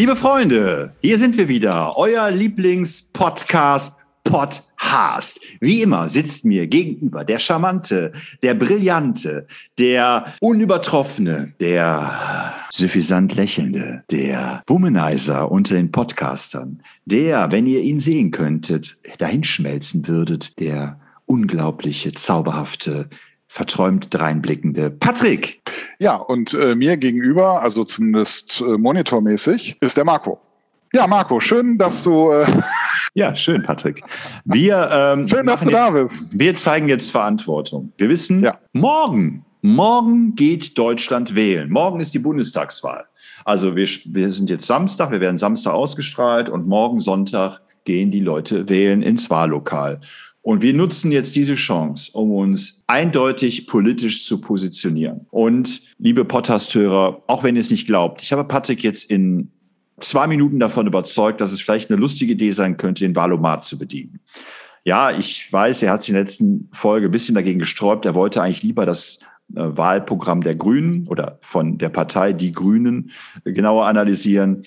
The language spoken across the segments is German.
Liebe Freunde, hier sind wir wieder, euer Lieblingspodcast Podcast. Wie immer sitzt mir gegenüber der charmante, der brillante, der unübertroffene, der suffisant lächelnde, der Womanizer unter den Podcastern, der, wenn ihr ihn sehen könntet, dahinschmelzen würdet, der unglaubliche, zauberhafte, verträumt dreinblickende Patrick. Ja, und äh, mir gegenüber, also zumindest äh, monitormäßig, ist der Marco. Ja, Marco, schön, dass du. Äh ja, schön, Patrick. Wir, ähm, schön, dass du da bist. Wir zeigen jetzt Verantwortung. Wir wissen, ja. morgen, morgen geht Deutschland wählen. Morgen ist die Bundestagswahl. Also wir, wir sind jetzt Samstag, wir werden Samstag ausgestrahlt und morgen Sonntag gehen die Leute wählen ins Wahllokal. Und wir nutzen jetzt diese Chance, um uns eindeutig politisch zu positionieren. Und liebe Podcast-Hörer, auch wenn ihr es nicht glaubt, ich habe Patrick jetzt in zwei Minuten davon überzeugt, dass es vielleicht eine lustige Idee sein könnte, den Valomat zu bedienen. Ja, ich weiß, er hat sich in der letzten Folge ein bisschen dagegen gesträubt. Er wollte eigentlich lieber das äh, Wahlprogramm der Grünen oder von der Partei Die Grünen genauer analysieren.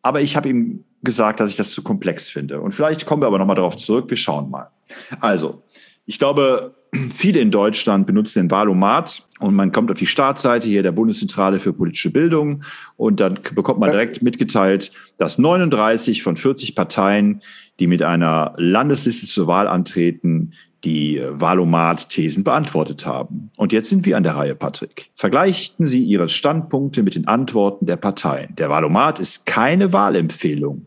Aber ich habe ihm gesagt, dass ich das zu komplex finde. Und vielleicht kommen wir aber nochmal darauf zurück. Wir schauen mal. Also, ich glaube, viele in Deutschland benutzen den Wahlomat und man kommt auf die Startseite hier der Bundeszentrale für politische Bildung und dann bekommt man direkt mitgeteilt, dass 39 von 40 Parteien, die mit einer Landesliste zur Wahl antreten, die Wahlomat-Thesen beantwortet haben. Und jetzt sind wir an der Reihe, Patrick. Vergleichen Sie Ihre Standpunkte mit den Antworten der Parteien. Der Wahlomat ist keine Wahlempfehlung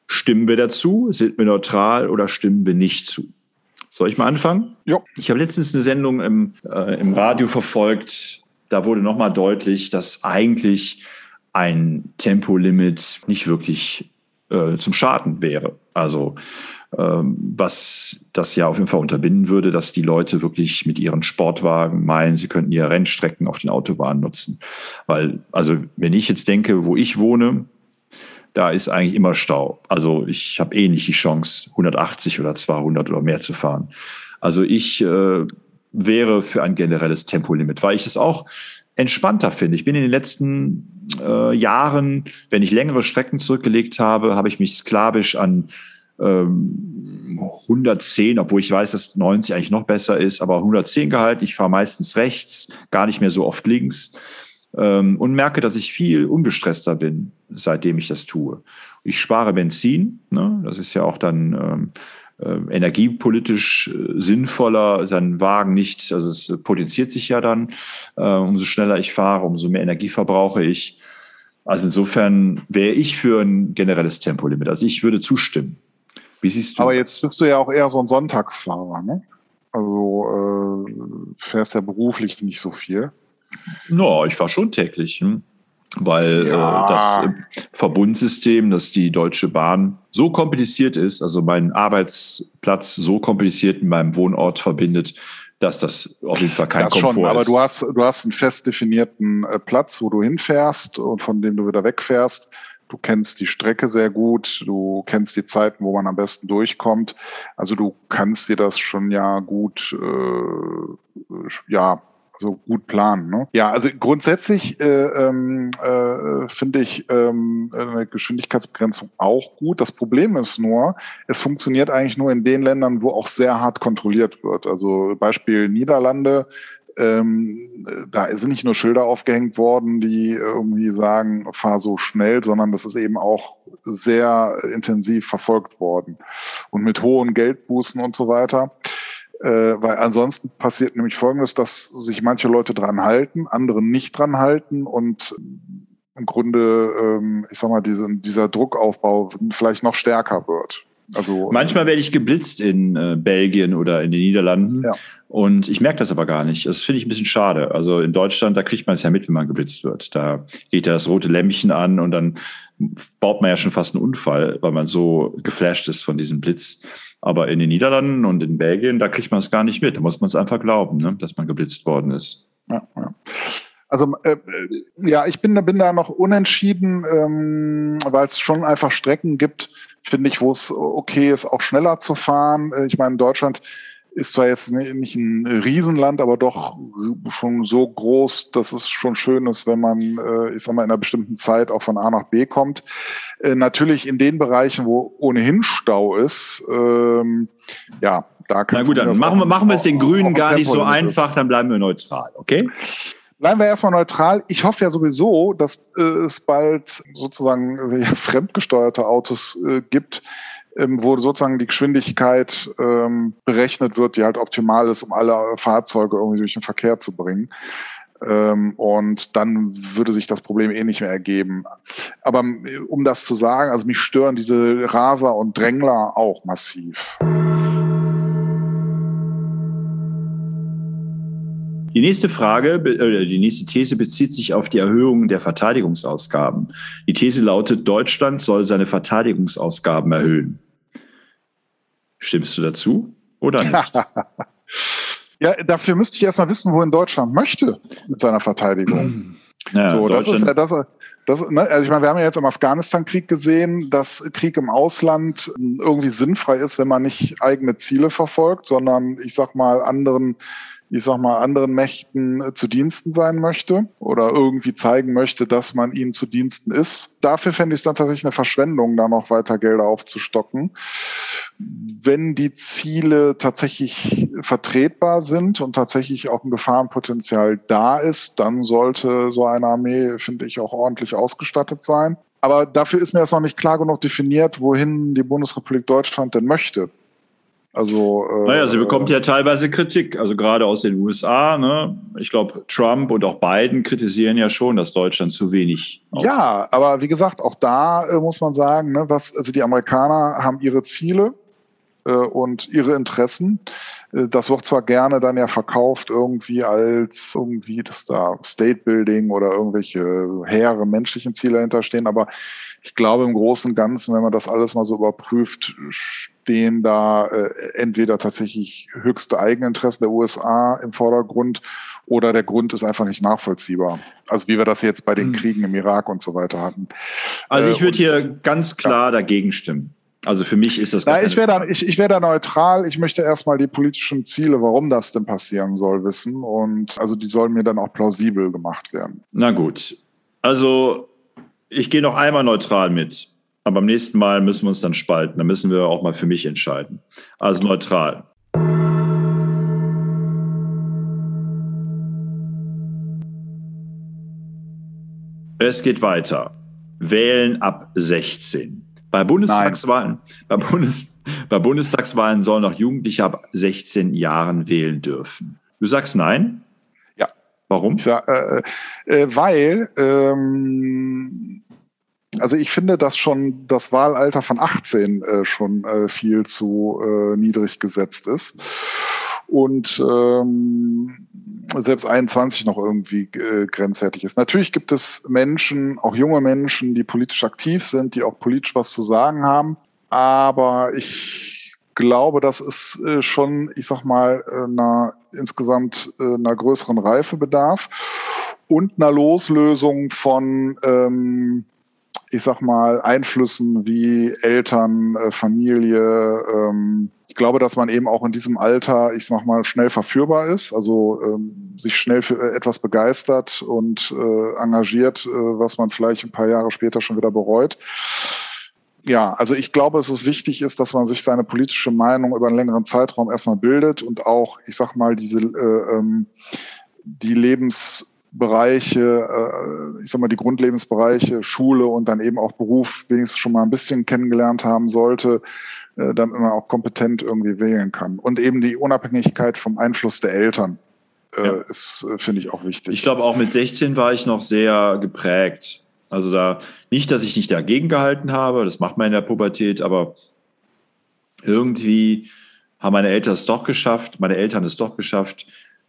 Stimmen wir dazu? Sind wir neutral oder stimmen wir nicht zu? Soll ich mal anfangen? Ja. Ich habe letztens eine Sendung im, äh, im Radio verfolgt. Da wurde nochmal deutlich, dass eigentlich ein Tempolimit nicht wirklich äh, zum Schaden wäre. Also ähm, was das ja auf jeden Fall unterbinden würde, dass die Leute wirklich mit ihren Sportwagen meinen, sie könnten ihre Rennstrecken auf den Autobahnen nutzen. Weil, also wenn ich jetzt denke, wo ich wohne, da ist eigentlich immer Stau. Also ich habe eh nicht die Chance, 180 oder 200 oder mehr zu fahren. Also ich äh, wäre für ein generelles Tempolimit, weil ich es auch entspannter finde. Ich bin in den letzten äh, Jahren, wenn ich längere Strecken zurückgelegt habe, habe ich mich sklavisch an ähm, 110, obwohl ich weiß, dass 90 eigentlich noch besser ist, aber 110 gehalten. Ich fahre meistens rechts, gar nicht mehr so oft links ähm, und merke, dass ich viel ungestresster bin, seitdem ich das tue. Ich spare Benzin, ne? das ist ja auch dann ähm, äh, energiepolitisch äh, sinnvoller, seinen Wagen nicht, also es potenziert sich ja dann, äh, umso schneller ich fahre, umso mehr Energie verbrauche ich. Also insofern wäre ich für ein generelles Tempolimit. Also ich würde zustimmen. Wie siehst du? Aber jetzt bist du ja auch eher so ein Sonntagsfahrer, ne? Also äh, fährst ja beruflich nicht so viel. No, ich war schon täglich, hm? weil ja. äh, das äh, Verbundsystem, das die Deutsche Bahn so kompliziert ist, also meinen Arbeitsplatz so kompliziert mit meinem Wohnort verbindet, dass das auf jeden Fall kein das Komfort schon, aber ist. Aber du hast, du hast einen fest definierten äh, Platz, wo du hinfährst und von dem du wieder wegfährst. Du kennst die Strecke sehr gut, du kennst die Zeiten, wo man am besten durchkommt. Also du kannst dir das schon ja gut äh, ja so gut planen. Ne? Ja, also grundsätzlich äh, ähm, äh, finde ich ähm, eine Geschwindigkeitsbegrenzung auch gut. Das Problem ist nur, es funktioniert eigentlich nur in den Ländern, wo auch sehr hart kontrolliert wird. Also Beispiel Niederlande, ähm, da sind nicht nur Schilder aufgehängt worden, die irgendwie sagen, fahr so schnell, sondern das ist eben auch sehr intensiv verfolgt worden und mit hohen Geldbußen und so weiter. Äh, weil ansonsten passiert nämlich Folgendes, dass sich manche Leute dran halten, andere nicht dran halten und im Grunde, ähm, ich sag mal, diese, dieser Druckaufbau vielleicht noch stärker wird. Also manchmal werde ich geblitzt in äh, Belgien oder in den Niederlanden. Ja. Und ich merke das aber gar nicht. Das finde ich ein bisschen schade. Also in Deutschland, da kriegt man es ja mit, wenn man geblitzt wird. Da geht ja das rote Lämpchen an und dann baut man ja schon fast einen Unfall, weil man so geflasht ist von diesem Blitz. Aber in den Niederlanden und in Belgien, da kriegt man es gar nicht mit. Da muss man es einfach glauben, ne, dass man geblitzt worden ist. Ja, ja. Also äh, ja, ich bin, bin da noch unentschieden, ähm, weil es schon einfach Strecken gibt, finde ich, wo es okay ist, auch schneller zu fahren. Äh, ich meine, in Deutschland ist zwar jetzt nicht ein Riesenland, aber doch schon so groß, dass es schon schön ist, wenn man, äh, ich sag mal, in einer bestimmten Zeit auch von A nach B kommt. Äh, natürlich in den Bereichen, wo ohnehin Stau ist, ähm, ja, da kann Na gut, dann machen wir, machen wir es den Grünen gar nicht so einfach, dann bleiben wir neutral, okay? Bleiben wir erstmal neutral. Ich hoffe ja sowieso, dass äh, es bald sozusagen ja, fremdgesteuerte Autos äh, gibt, wo sozusagen die Geschwindigkeit ähm, berechnet wird, die halt optimal ist, um alle Fahrzeuge irgendwie durch den Verkehr zu bringen. Ähm, und dann würde sich das Problem eh nicht mehr ergeben. Aber äh, um das zu sagen, also mich stören diese Raser und Drängler auch massiv. Die nächste Frage, äh, die nächste These bezieht sich auf die Erhöhung der Verteidigungsausgaben. Die These lautet, Deutschland soll seine Verteidigungsausgaben erhöhen. Stimmst du dazu oder nicht? ja, dafür müsste ich erstmal wissen, wohin Deutschland möchte mit seiner Verteidigung. Ja, so, das ist ja das, das, ne, also ich meine, wir haben ja jetzt im Afghanistan-Krieg gesehen, dass Krieg im Ausland irgendwie sinnfrei ist, wenn man nicht eigene Ziele verfolgt, sondern ich sag mal anderen ich sag mal, anderen Mächten äh, zu Diensten sein möchte oder irgendwie zeigen möchte, dass man ihnen zu Diensten ist. Dafür fände ich es dann tatsächlich eine Verschwendung, da noch weiter Gelder aufzustocken. Wenn die Ziele tatsächlich vertretbar sind und tatsächlich auch ein Gefahrenpotenzial da ist, dann sollte so eine Armee, finde ich, auch ordentlich ausgestattet sein. Aber dafür ist mir das noch nicht klar genug definiert, wohin die Bundesrepublik Deutschland denn möchte. Also, äh, naja, sie bekommt ja teilweise Kritik, also gerade aus den USA. Ne? Ich glaube, Trump und auch Biden kritisieren ja schon, dass Deutschland zu wenig. Ausmacht. Ja, aber wie gesagt, auch da äh, muss man sagen, ne, was, also die Amerikaner haben ihre Ziele äh, und ihre Interessen. Äh, das wird zwar gerne dann ja verkauft irgendwie als irgendwie, dass da State Building oder irgendwelche hehre menschlichen Ziele hinterstehen, aber ich glaube im Großen und Ganzen, wenn man das alles mal so überprüft, stehen da äh, entweder tatsächlich höchste Eigeninteressen der USA im Vordergrund oder der Grund ist einfach nicht nachvollziehbar. Also wie wir das jetzt bei den hm. Kriegen im Irak und so weiter hatten. Also ich äh, würde hier ganz klar ja. dagegen stimmen. Also für mich ist das. Ja, ich wäre da, ich, ich wär da neutral. Ich möchte erstmal die politischen Ziele, warum das denn passieren soll, wissen. Und also die sollen mir dann auch plausibel gemacht werden. Na gut. Also ich gehe noch einmal neutral mit. Aber beim nächsten Mal müssen wir uns dann spalten. Da müssen wir auch mal für mich entscheiden. Also neutral. Es geht weiter. Wählen ab 16. Bei Bundestagswahlen, bei, Bundes, bei Bundestagswahlen sollen auch Jugendliche ab 16 Jahren wählen dürfen. Du sagst nein? Ja. Warum? Sag, äh, äh, weil ähm, also ich finde, dass schon das Wahlalter von 18 äh, schon äh, viel zu äh, niedrig gesetzt ist. Und ähm, selbst 21 noch irgendwie äh, grenzwertig ist. Natürlich gibt es Menschen, auch junge Menschen, die politisch aktiv sind, die auch politisch was zu sagen haben. Aber ich glaube, das ist äh, schon, ich sag mal, äh, einer, insgesamt äh, einer größeren Reife bedarf und einer Loslösung von ähm, ich sag mal, Einflüssen wie Eltern, äh, Familie. Ähm, ich glaube, dass man eben auch in diesem Alter, ich sag mal, schnell verführbar ist, also ähm, sich schnell für äh, etwas begeistert und äh, engagiert, äh, was man vielleicht ein paar Jahre später schon wieder bereut. Ja, also ich glaube, es ist wichtig ist, dass man sich seine politische Meinung über einen längeren Zeitraum erstmal bildet und auch, ich sag mal, diese äh, ähm, die Lebens Bereiche, äh, ich sag mal, die Grundlebensbereiche, Schule und dann eben auch Beruf wenigstens schon mal ein bisschen kennengelernt haben sollte, äh, damit man auch kompetent irgendwie wählen kann. Und eben die Unabhängigkeit vom Einfluss der Eltern äh, ja. ist, finde ich, auch wichtig. Ich glaube, auch mit 16 war ich noch sehr geprägt. Also da, nicht, dass ich nicht dagegen gehalten habe, das macht man in der Pubertät, aber irgendwie haben meine Eltern es doch geschafft, meine Eltern es doch geschafft,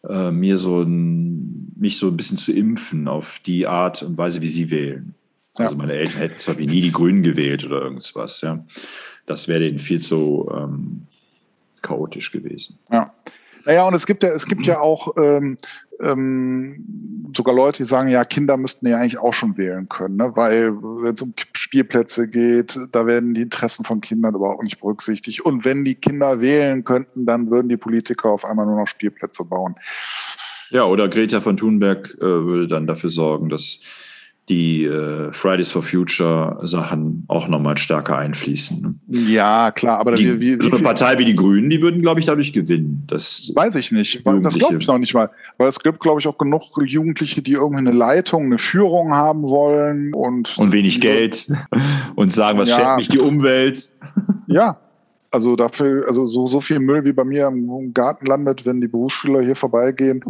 äh, mir so ein, mich so ein bisschen zu impfen auf die Art und Weise, wie sie wählen. Also meine Eltern hätten zwar wie nie die Grünen gewählt oder irgendwas, ja. Das wäre denen viel zu ähm, chaotisch gewesen. Ja. Naja, und es gibt ja, es gibt ja auch ähm, ähm, sogar Leute, die sagen, ja, Kinder müssten ja eigentlich auch schon wählen können, ne? weil wenn es um Spielplätze geht, da werden die Interessen von Kindern überhaupt nicht berücksichtigt. Und wenn die Kinder wählen könnten, dann würden die Politiker auf einmal nur noch Spielplätze bauen. Ja, oder Greta von Thunberg äh, würde dann dafür sorgen, dass die äh, Fridays for Future Sachen auch nochmal stärker einfließen. Ne? Ja, klar, aber die, wie, wie, so eine Partei wie die Grünen, die würden, glaube ich, dadurch gewinnen. Das weiß ich nicht. Das glaube ich noch nicht mal. Weil es gibt, glaube ich, auch genug Jugendliche, die irgendwie eine Leitung, eine Führung haben wollen und. Und wenig Geld und sagen, was ja. schämt mich die Umwelt. Ja, also dafür, also so, so viel Müll wie bei mir im Garten landet, wenn die Berufsschüler hier vorbeigehen.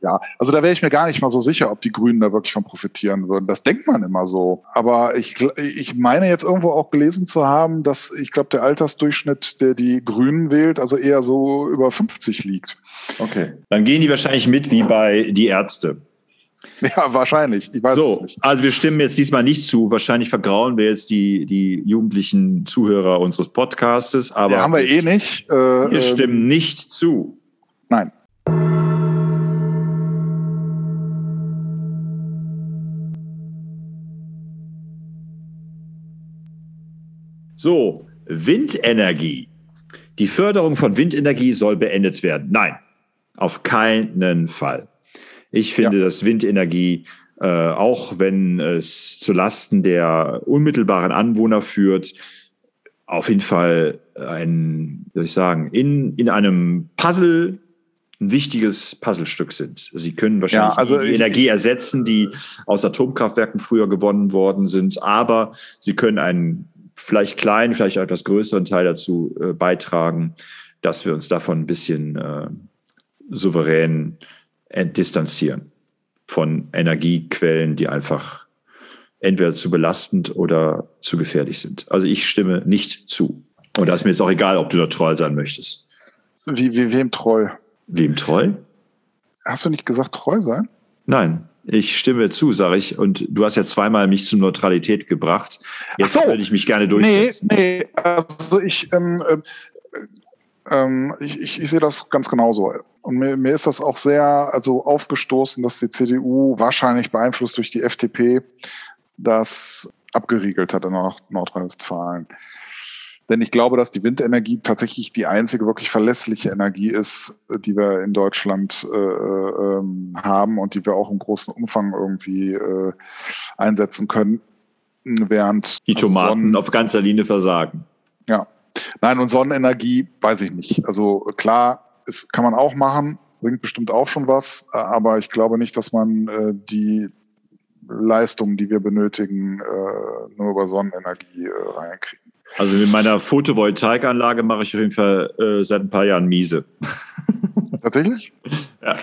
Ja, also da wäre ich mir gar nicht mal so sicher, ob die Grünen da wirklich von profitieren würden. Das denkt man immer so. Aber ich, ich meine jetzt irgendwo auch gelesen zu haben, dass ich glaube, der Altersdurchschnitt, der die Grünen wählt, also eher so über 50 liegt. Okay. Dann gehen die wahrscheinlich mit wie bei die Ärzte. Ja, wahrscheinlich. Ich weiß so, es nicht. Also wir stimmen jetzt diesmal nicht zu. Wahrscheinlich vergrauen wir jetzt die, die jugendlichen Zuhörer unseres Podcastes. Aber ja, haben wir eh nicht. Äh, wir ähm, stimmen nicht zu. Nein. So, Windenergie. Die Förderung von Windenergie soll beendet werden. Nein, auf keinen Fall. Ich finde, ja. dass Windenergie, äh, auch wenn es zu Lasten der unmittelbaren Anwohner führt, auf jeden Fall ein, soll ich sagen, in, in einem Puzzle ein wichtiges Puzzlestück sind. Sie können wahrscheinlich ja, also die Energie ersetzen, die aus Atomkraftwerken früher gewonnen worden sind, aber sie können einen vielleicht kleinen, vielleicht etwas größeren Teil dazu äh, beitragen, dass wir uns davon ein bisschen äh, souverän äh, distanzieren von Energiequellen, die einfach entweder zu belastend oder zu gefährlich sind. Also ich stimme nicht zu. Und da ist mir jetzt auch egal, ob du da treu sein möchtest. Wie, wie wem treu? Wem treu? Hast du nicht gesagt treu sein? Nein. Ich stimme zu, sage ich. Und du hast ja zweimal mich zur Neutralität gebracht. Jetzt so. würde ich mich gerne durchsetzen. Nee, nee. also ich, ähm, äh, ähm, ich, ich, ich, sehe das ganz genauso. Und mir, mir ist das auch sehr also aufgestoßen, dass die CDU wahrscheinlich beeinflusst durch die FDP das abgeriegelt hat in Nordrhein-Westfalen. Denn ich glaube, dass die Windenergie tatsächlich die einzige wirklich verlässliche Energie ist, die wir in Deutschland äh, ähm, haben und die wir auch im großen Umfang irgendwie äh, einsetzen können. Während die Tomaten Sonnen auf ganzer Linie versagen. Ja. Nein, und Sonnenenergie weiß ich nicht. Also klar, es kann man auch machen, bringt bestimmt auch schon was, aber ich glaube nicht, dass man äh, die Leistungen, die wir benötigen, äh, nur über Sonnenenergie äh, reinkriegen. Also mit meiner Photovoltaikanlage mache ich auf jeden Fall äh, seit ein paar Jahren miese. Tatsächlich? ja.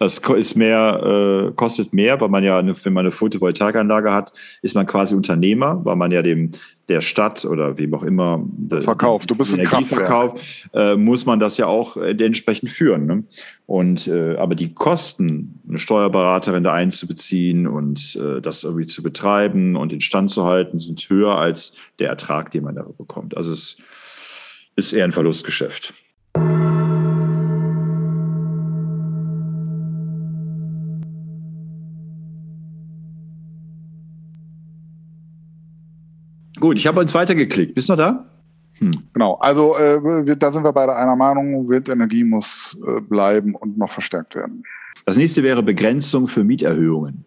Das ist mehr, äh, kostet mehr, weil man ja, eine, wenn man eine Photovoltaikanlage hat, ist man quasi Unternehmer, weil man ja dem der Stadt oder wem auch immer das verkauft. Du bist ein Kraftwerk. Äh, muss man das ja auch äh, entsprechend führen. Ne? Und äh, aber die Kosten, eine Steuerberaterin da einzubeziehen und äh, das irgendwie zu betreiben und den Stand zu halten, sind höher als der Ertrag, den man darüber bekommt. Also es ist eher ein Verlustgeschäft. Gut, ich habe uns weitergeklickt. Bist du noch da? Hm. Genau, also äh, da sind wir beide einer Meinung, Windenergie muss äh, bleiben und noch verstärkt werden. Das nächste wäre Begrenzung für Mieterhöhungen.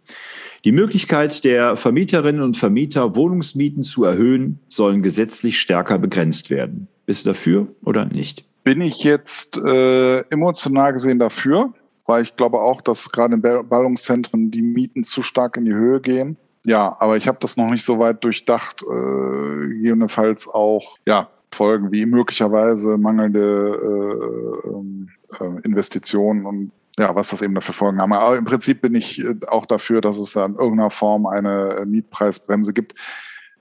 Die Möglichkeit der Vermieterinnen und Vermieter, Wohnungsmieten zu erhöhen, sollen gesetzlich stärker begrenzt werden. Bist du dafür oder nicht? Bin ich jetzt äh, emotional gesehen dafür, weil ich glaube auch, dass gerade in Ballungszentren die Mieten zu stark in die Höhe gehen. Ja, aber ich habe das noch nicht so weit durchdacht, äh, gegebenenfalls auch ja, Folgen wie möglicherweise mangelnde äh, ähm, äh, Investitionen und ja, was das eben dafür Folgen haben. Aber im Prinzip bin ich äh, auch dafür, dass es da in irgendeiner Form eine Mietpreisbremse gibt.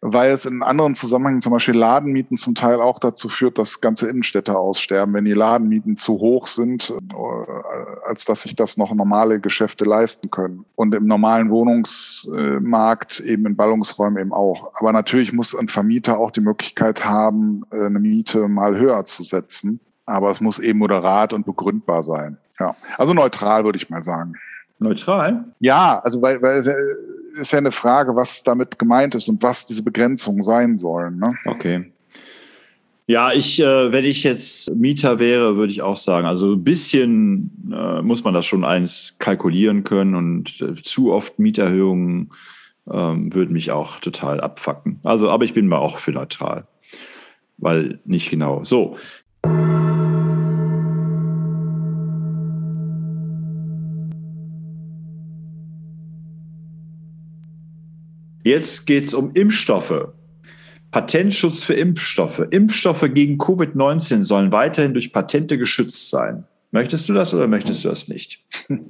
Weil es in anderen Zusammenhängen, zum Beispiel Ladenmieten, zum Teil auch dazu führt, dass ganze Innenstädte aussterben, wenn die Ladenmieten zu hoch sind, äh, als dass sich das noch normale Geschäfte leisten können. Und im normalen Wohnungsmarkt eben in Ballungsräumen eben auch. Aber natürlich muss ein Vermieter auch die Möglichkeit haben, äh, eine Miete mal höher zu setzen. Aber es muss eben moderat und begründbar sein. Ja. Also neutral, würde ich mal sagen. Neutral? Ja, also weil, weil es ist ja eine Frage, was damit gemeint ist und was diese Begrenzungen sein sollen. Ne? Okay. Ja, ich, äh, wenn ich jetzt Mieter wäre, würde ich auch sagen, also ein bisschen äh, muss man das schon eins kalkulieren können und äh, zu oft Mieterhöhungen ähm, würden mich auch total abfacken. Also, aber ich bin mal auch für neutral, weil nicht genau. So, Jetzt geht es um Impfstoffe. Patentschutz für Impfstoffe. Impfstoffe gegen Covid-19 sollen weiterhin durch Patente geschützt sein. Möchtest du das oder möchtest du das nicht?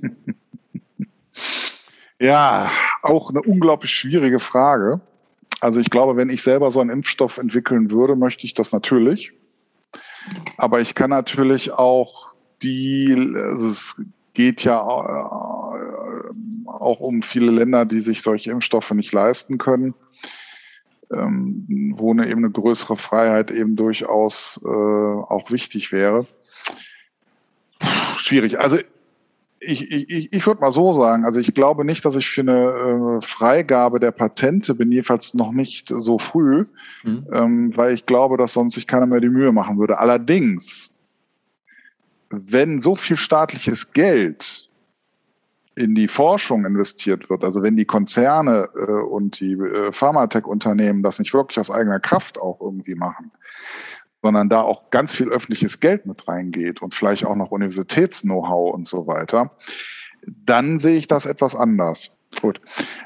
Ja, auch eine unglaublich schwierige Frage. Also ich glaube, wenn ich selber so einen Impfstoff entwickeln würde, möchte ich das natürlich. Aber ich kann natürlich auch die, also es geht ja auch um viele Länder, die sich solche Impfstoffe nicht leisten können, ähm, wo eine eben eine größere Freiheit eben durchaus äh, auch wichtig wäre. Puh, schwierig. Also ich, ich, ich würde mal so sagen, also ich glaube nicht, dass ich für eine äh, Freigabe der Patente bin, jedenfalls noch nicht so früh, mhm. ähm, weil ich glaube, dass sonst sich keiner mehr die Mühe machen würde. Allerdings, wenn so viel staatliches Geld in die Forschung investiert wird, also wenn die Konzerne äh, und die äh, Pharmatech-Unternehmen das nicht wirklich aus eigener Kraft auch irgendwie machen, sondern da auch ganz viel öffentliches Geld mit reingeht und vielleicht auch noch Universitäts-Know-how und so weiter, dann sehe ich das etwas anders. Gut.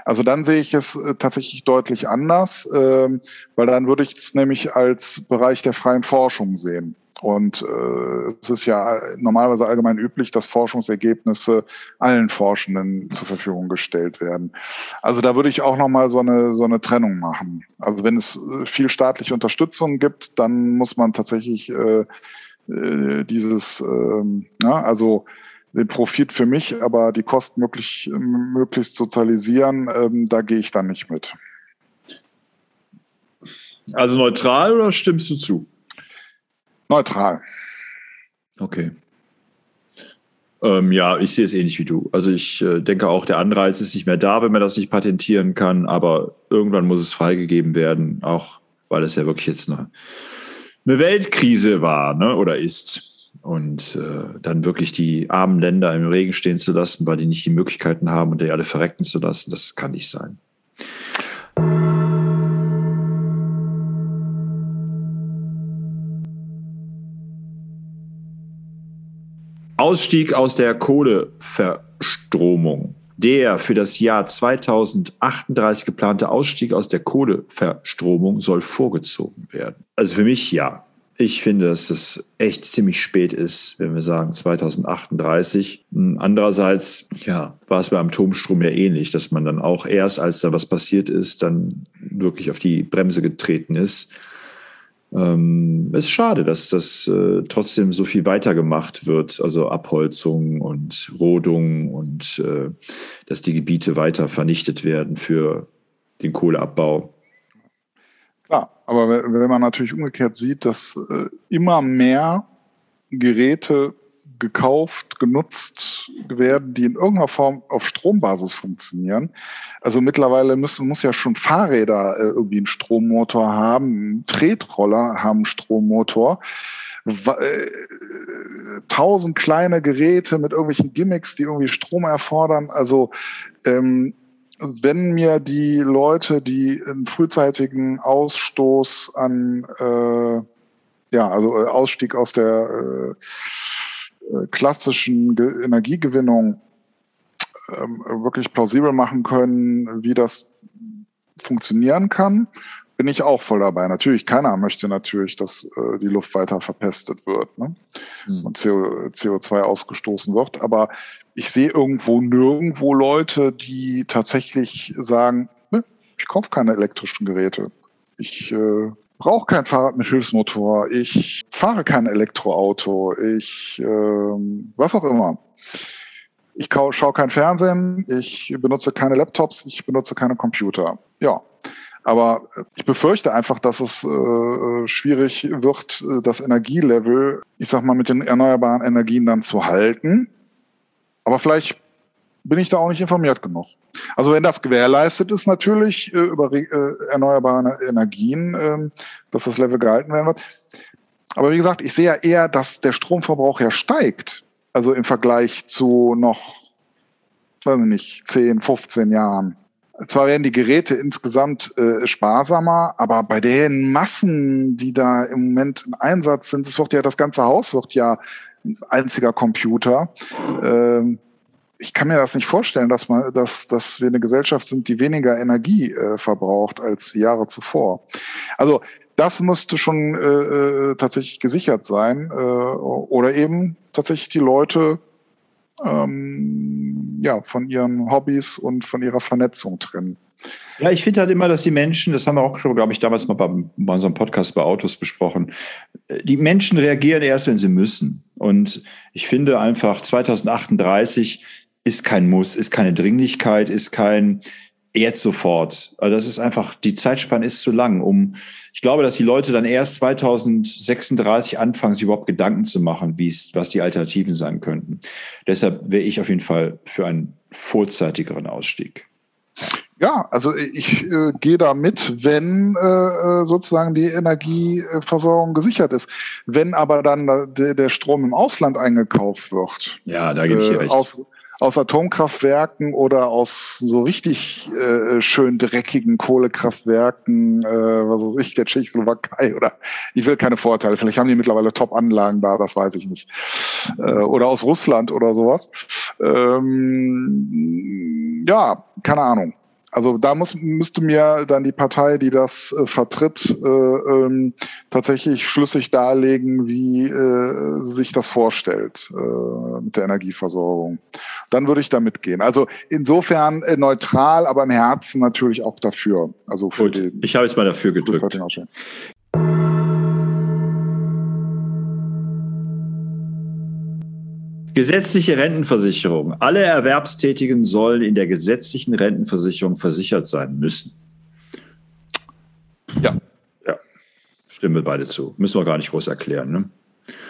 Also dann sehe ich es äh, tatsächlich deutlich anders, ähm, weil dann würde ich es nämlich als Bereich der freien Forschung sehen. Und äh, es ist ja normalerweise allgemein üblich, dass Forschungsergebnisse allen Forschenden zur Verfügung gestellt werden. Also da würde ich auch nochmal so eine, so eine Trennung machen. Also wenn es äh, viel staatliche Unterstützung gibt, dann muss man tatsächlich äh, äh, dieses, äh, ja, also den Profit für mich, aber die Kosten möglich, möglichst sozialisieren, ähm, da gehe ich dann nicht mit. Also neutral oder stimmst du zu? Neutral. Okay. Ähm, ja, ich sehe es ähnlich wie du. Also ich äh, denke auch, der Anreiz ist nicht mehr da, wenn man das nicht patentieren kann, aber irgendwann muss es freigegeben werden, auch weil es ja wirklich jetzt eine, eine Weltkrise war ne, oder ist. Und äh, dann wirklich die armen Länder im Regen stehen zu lassen, weil die nicht die Möglichkeiten haben und die alle verrecken zu lassen, das kann nicht sein. Ausstieg aus der Kohleverstromung. Der für das Jahr 2038 geplante Ausstieg aus der Kohleverstromung soll vorgezogen werden. Also für mich ja. Ich finde, dass es echt ziemlich spät ist, wenn wir sagen 2038. Andererseits, ja, war es beim Atomstrom ja ähnlich, dass man dann auch erst, als da was passiert ist, dann wirklich auf die Bremse getreten ist. Ähm, es ist schade, dass das äh, trotzdem so viel weitergemacht wird, also Abholzung und Rodung und äh, dass die Gebiete weiter vernichtet werden für den Kohleabbau. Aber wenn man natürlich umgekehrt sieht, dass äh, immer mehr Geräte gekauft, genutzt werden, die in irgendeiner Form auf Strombasis funktionieren. Also mittlerweile müssen, muss ja schon Fahrräder äh, irgendwie einen Strommotor haben, Tretroller haben einen Strommotor. Äh, tausend kleine Geräte mit irgendwelchen Gimmicks, die irgendwie Strom erfordern. Also ähm, wenn mir die Leute, die einen frühzeitigen Ausstoß an äh, ja, also äh, Ausstieg aus der äh, äh, klassischen Energiegewinnung ähm, wirklich plausibel machen können, wie das funktionieren kann, bin ich auch voll dabei. Natürlich, keiner möchte natürlich, dass äh, die Luft weiter verpestet wird ne? Mhm. und CO, CO2 ausgestoßen wird. Aber ich sehe irgendwo nirgendwo Leute, die tatsächlich sagen, ich kaufe keine elektrischen Geräte. Ich äh, brauche kein Fahrrad mit Hilfsmotor. Ich fahre kein Elektroauto. Ich, äh, was auch immer. Ich schaue kein Fernsehen. Ich benutze keine Laptops. Ich benutze keine Computer. Ja. Aber ich befürchte einfach, dass es äh, schwierig wird, das Energielevel, ich sag mal, mit den erneuerbaren Energien dann zu halten. Aber vielleicht bin ich da auch nicht informiert genug. Also wenn das gewährleistet ist, natürlich äh, über äh, erneuerbare Energien, äh, dass das Level gehalten werden wird. Aber wie gesagt, ich sehe ja eher, dass der Stromverbrauch ja steigt. Also im Vergleich zu noch, weiß ich nicht, 10, 15 Jahren. Zwar werden die Geräte insgesamt äh, sparsamer, aber bei den Massen, die da im Moment im Einsatz sind, es wird ja das ganze Haus wird ja einziger Computer. Ähm, ich kann mir das nicht vorstellen, dass, man, dass, dass wir eine Gesellschaft sind, die weniger Energie äh, verbraucht als Jahre zuvor. Also das müsste schon äh, äh, tatsächlich gesichert sein äh, oder eben tatsächlich die Leute ähm, ja, von ihren Hobbys und von ihrer Vernetzung trennen. Ja, ich finde halt immer, dass die Menschen, das haben wir auch glaube ich, damals mal bei, bei unserem Podcast bei Autos besprochen, äh, die Menschen reagieren erst, wenn sie müssen. Und ich finde einfach 2038 ist kein Muss, ist keine Dringlichkeit, ist kein jetzt sofort. Also das ist einfach, die Zeitspanne ist zu lang, um, ich glaube, dass die Leute dann erst 2036 anfangen, sich überhaupt Gedanken zu machen, wie es, was die Alternativen sein könnten. Deshalb wäre ich auf jeden Fall für einen vorzeitigeren Ausstieg. Ja, also ich äh, gehe da mit, wenn äh, äh sozusagen die Energieversorgung gesichert ist. Wenn aber dann der, der Strom im Ausland eingekauft wird. Ja, da gebe ich dir äh, recht. Aus, aus Atomkraftwerken oder aus so richtig äh, schön dreckigen Kohlekraftwerken, äh, was weiß ich, der Tschechoslowakei oder ich will keine Vorteile, vielleicht haben die mittlerweile Top-Anlagen da, das weiß ich nicht. Äh, oder aus Russland oder sowas. Ähm, ja, keine Ahnung. Also da muss, müsste mir dann die Partei, die das äh, vertritt, äh, ähm, tatsächlich schlüssig darlegen, wie äh, sich das vorstellt äh, mit der Energieversorgung. Dann würde ich da mitgehen. Also insofern äh, neutral, aber im Herzen natürlich auch dafür. Also für Gut, den, ich habe jetzt mal dafür gedrückt. Gesetzliche Rentenversicherung. Alle Erwerbstätigen sollen in der gesetzlichen Rentenversicherung versichert sein müssen. Ja. Ja. Stimmen wir beide zu. Müssen wir gar nicht groß erklären. Ne?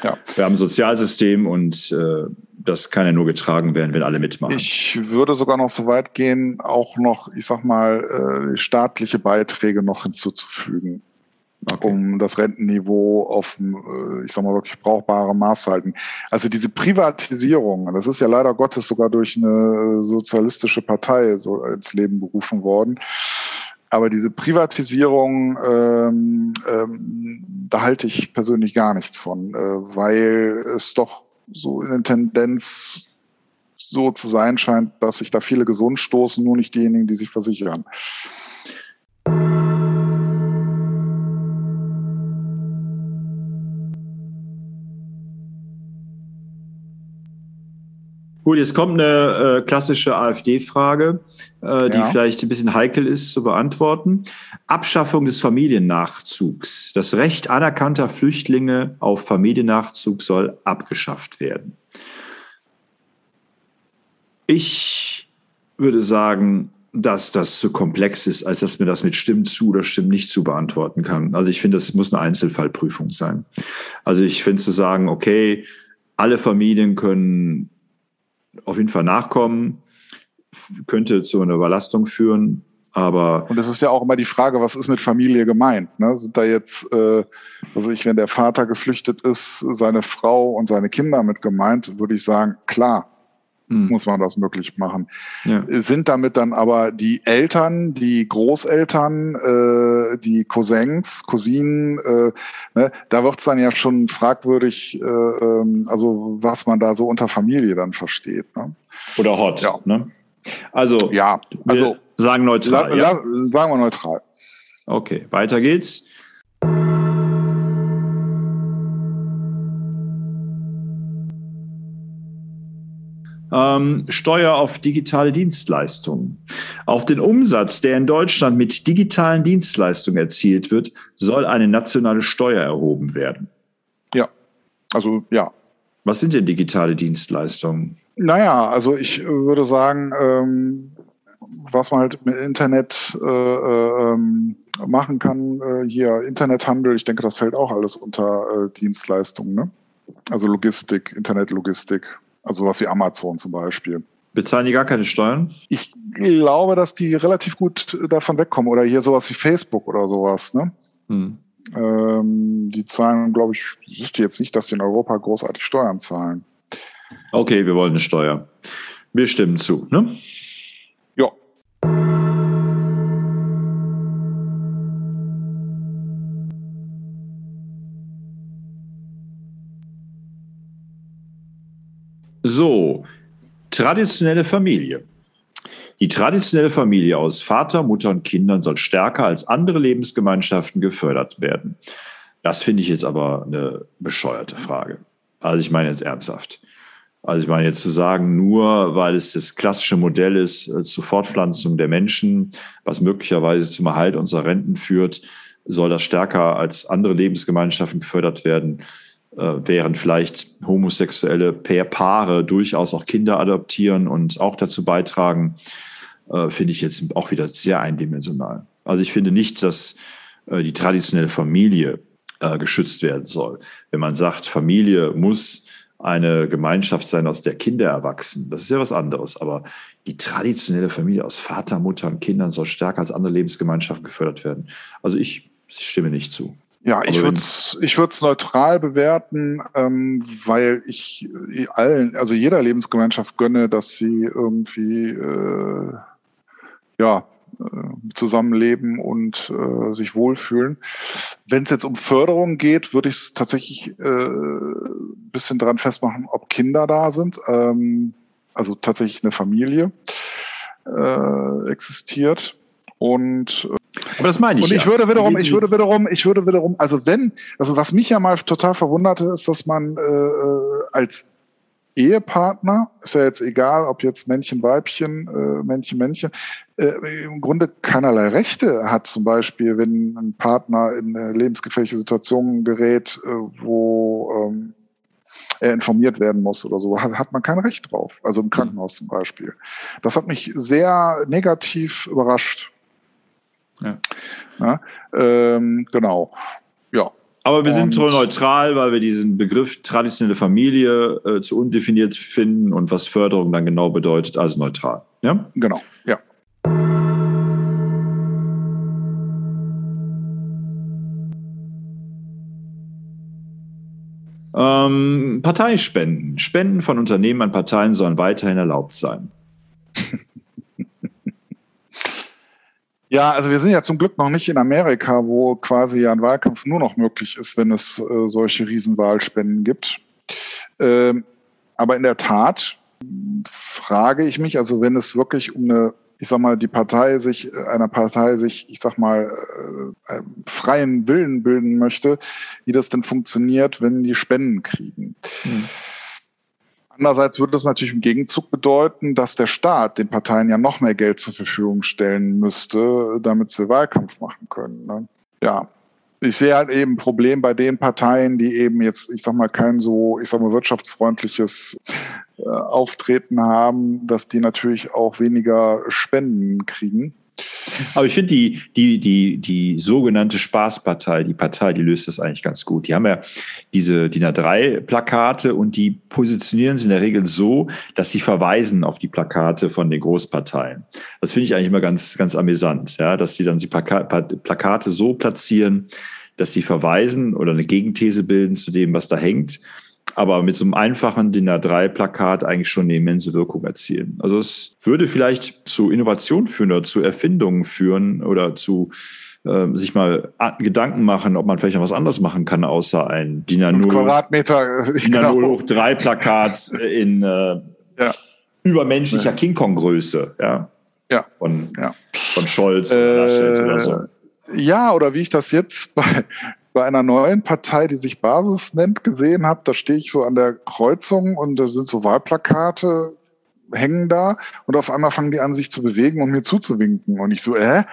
Ja. Wir haben ein Sozialsystem und äh, das kann ja nur getragen werden, wenn alle mitmachen. Ich würde sogar noch so weit gehen, auch noch, ich sag mal, äh, staatliche Beiträge noch hinzuzufügen okay. um das Rentenniveau auf, äh, ich sag mal, wirklich brauchbare Maß zu halten. Also diese Privatisierung, das ist ja leider Gottes sogar durch eine sozialistische Partei so ins Leben berufen worden. Aber diese Privatisierung, ähm, ähm, da halte ich persönlich gar nichts von, äh, weil es doch so in der Tendenz so zu sein scheint, dass sich da viele gesund stoßen, nur nicht diejenigen, die sich versichern. Gut, jetzt kommt eine äh, klassische AfD-Frage, äh, die ja. vielleicht ein bisschen heikel ist zu beantworten. Abschaffung des Familiennachzugs. Das Recht anerkannter Flüchtlinge auf Familiennachzug soll abgeschafft werden. Ich würde sagen, dass das zu komplex ist, als dass man das mit Stimmen zu oder Stimmen nicht zu beantworten kann. Also ich finde, das muss eine Einzelfallprüfung sein. Also ich finde zu sagen, okay, alle Familien können auf jeden Fall nachkommen, könnte zu einer Überlastung führen. Aber und es ist ja auch immer die Frage, was ist mit Familie gemeint? Ne? Sind da jetzt, äh, also ich, wenn der Vater geflüchtet ist, seine Frau und seine Kinder mit gemeint, würde ich sagen, klar, hm. muss man das möglich machen. Ja. Sind damit dann aber die Eltern, die Großeltern, äh, die Cousins, Cousinen, äh, ne, da wird es dann ja schon fragwürdig, äh, ähm, also was man da so unter Familie dann versteht. Ne? Oder Hot. Ja. Ne? Also, ja, also sagen neutral. La, la, Sagen wir neutral. Okay, weiter geht's. Ähm, Steuer auf digitale Dienstleistungen. Auf den Umsatz, der in Deutschland mit digitalen Dienstleistungen erzielt wird, soll eine nationale Steuer erhoben werden. Ja, also ja. Was sind denn digitale Dienstleistungen? Naja, also ich würde sagen, ähm, was man halt mit Internet äh, ähm, machen kann, äh, hier Internethandel, ich denke, das fällt auch alles unter äh, Dienstleistungen, ne? Also Logistik, Internetlogistik, also sowas wie Amazon zum Beispiel. Bezahlen die gar keine Steuern? Ich glaube, dass die relativ gut davon wegkommen. Oder hier sowas wie Facebook oder sowas. Ne? Hm. Ähm, die zahlen, glaube ich, ich wüsste jetzt nicht, dass die in Europa großartig Steuern zahlen. Okay, wir wollen eine Steuer. Wir stimmen zu, ne? Ja. So, traditionelle Familie. Die traditionelle Familie aus Vater, Mutter und Kindern soll stärker als andere Lebensgemeinschaften gefördert werden. Das finde ich jetzt aber eine bescheuerte Frage. Also ich meine jetzt ernsthaft. Also ich meine jetzt zu sagen, nur weil es das klassische Modell ist äh, zur Fortpflanzung der Menschen, was möglicherweise zum Erhalt unserer Renten führt, soll das stärker als andere Lebensgemeinschaften gefördert werden äh, während vielleicht homosexuelle Paare durchaus auch Kinder adoptieren und auch dazu beitragen, äh, finde ich jetzt auch wieder sehr eindimensional. Also ich finde nicht, dass äh, die traditionelle Familie äh, geschützt werden soll. Wenn man sagt, Familie muss eine Gemeinschaft sein, aus der Kinder erwachsen, das ist ja was anderes. Aber die traditionelle Familie aus Vater, Mutter und Kindern soll stärker als andere Lebensgemeinschaften gefördert werden. Also ich stimme nicht zu. Ja, ich würde es ich würd's neutral bewerten, ähm, weil ich äh, allen, also jeder Lebensgemeinschaft gönne, dass sie irgendwie äh, ja, äh, zusammenleben und äh, sich wohlfühlen. Wenn es jetzt um Förderung geht, würde ich es tatsächlich äh, ein bisschen dran festmachen, ob Kinder da sind, ähm, also tatsächlich eine Familie äh, existiert. Und äh, aber das meine ich. Und ich ja. würde wiederum, ich würde wiederum, ich würde wiederum, also wenn, also was mich ja mal total verwunderte, ist, dass man äh, als Ehepartner, ist ja jetzt egal, ob jetzt Männchen, Weibchen, äh, Männchen, Männchen, äh, im Grunde keinerlei Rechte hat, zum Beispiel, wenn ein Partner in eine lebensgefährliche Situation gerät, äh, wo ähm, er informiert werden muss oder so, hat, hat man kein Recht drauf. Also im Krankenhaus zum Beispiel. Das hat mich sehr negativ überrascht. Ja. ja ähm, genau. Ja. Aber wir sind so neutral, weil wir diesen Begriff traditionelle Familie äh, zu undefiniert finden und was Förderung dann genau bedeutet, also neutral. Ja? Genau, ja. Ähm, Parteispenden. Spenden von Unternehmen an Parteien sollen weiterhin erlaubt sein. Ja, also wir sind ja zum Glück noch nicht in Amerika, wo quasi ja ein Wahlkampf nur noch möglich ist, wenn es äh, solche Riesenwahlspenden gibt. Ähm, aber in der Tat frage ich mich, also wenn es wirklich um eine, ich sag mal, die Partei sich, einer Partei sich, ich sag mal, äh, freien Willen bilden möchte, wie das denn funktioniert, wenn die Spenden kriegen. Hm. Andererseits würde das natürlich im Gegenzug bedeuten, dass der Staat den Parteien ja noch mehr Geld zur Verfügung stellen müsste, damit sie Wahlkampf machen können. Ne? Ja, ich sehe halt eben ein Problem bei den Parteien, die eben jetzt, ich sag mal, kein so, ich sag mal, wirtschaftsfreundliches äh, Auftreten haben, dass die natürlich auch weniger Spenden kriegen. Aber ich finde die, die, die, die sogenannte Spaßpartei, die Partei, die löst das eigentlich ganz gut. Die haben ja diese DIN A3-Plakate und die positionieren sie in der Regel so, dass sie verweisen auf die Plakate von den Großparteien. Das finde ich eigentlich immer ganz, ganz amüsant, ja, dass die dann die Plakate so platzieren, dass sie verweisen oder eine Gegenthese bilden zu dem, was da hängt aber mit so einem einfachen DIN A3-Plakat eigentlich schon eine immense Wirkung erzielen. Also es würde vielleicht zu Innovation führen oder zu Erfindungen führen oder zu äh, sich mal Gedanken machen, ob man vielleicht noch was anderes machen kann, außer ein DIN A0 Quadratmeter DIN A0 genau. hoch 3 Plakat in äh, ja. übermenschlicher ja. King Kong-Größe, ja. Ja. Von, ja. von Scholz äh, oder so. Ja, oder wie ich das jetzt bei, bei einer neuen Partei, die sich Basis nennt, gesehen habe. Da stehe ich so an der Kreuzung und da sind so Wahlplakate hängen da und auf einmal fangen die an, sich zu bewegen und mir zuzuwinken. Und ich so, äh?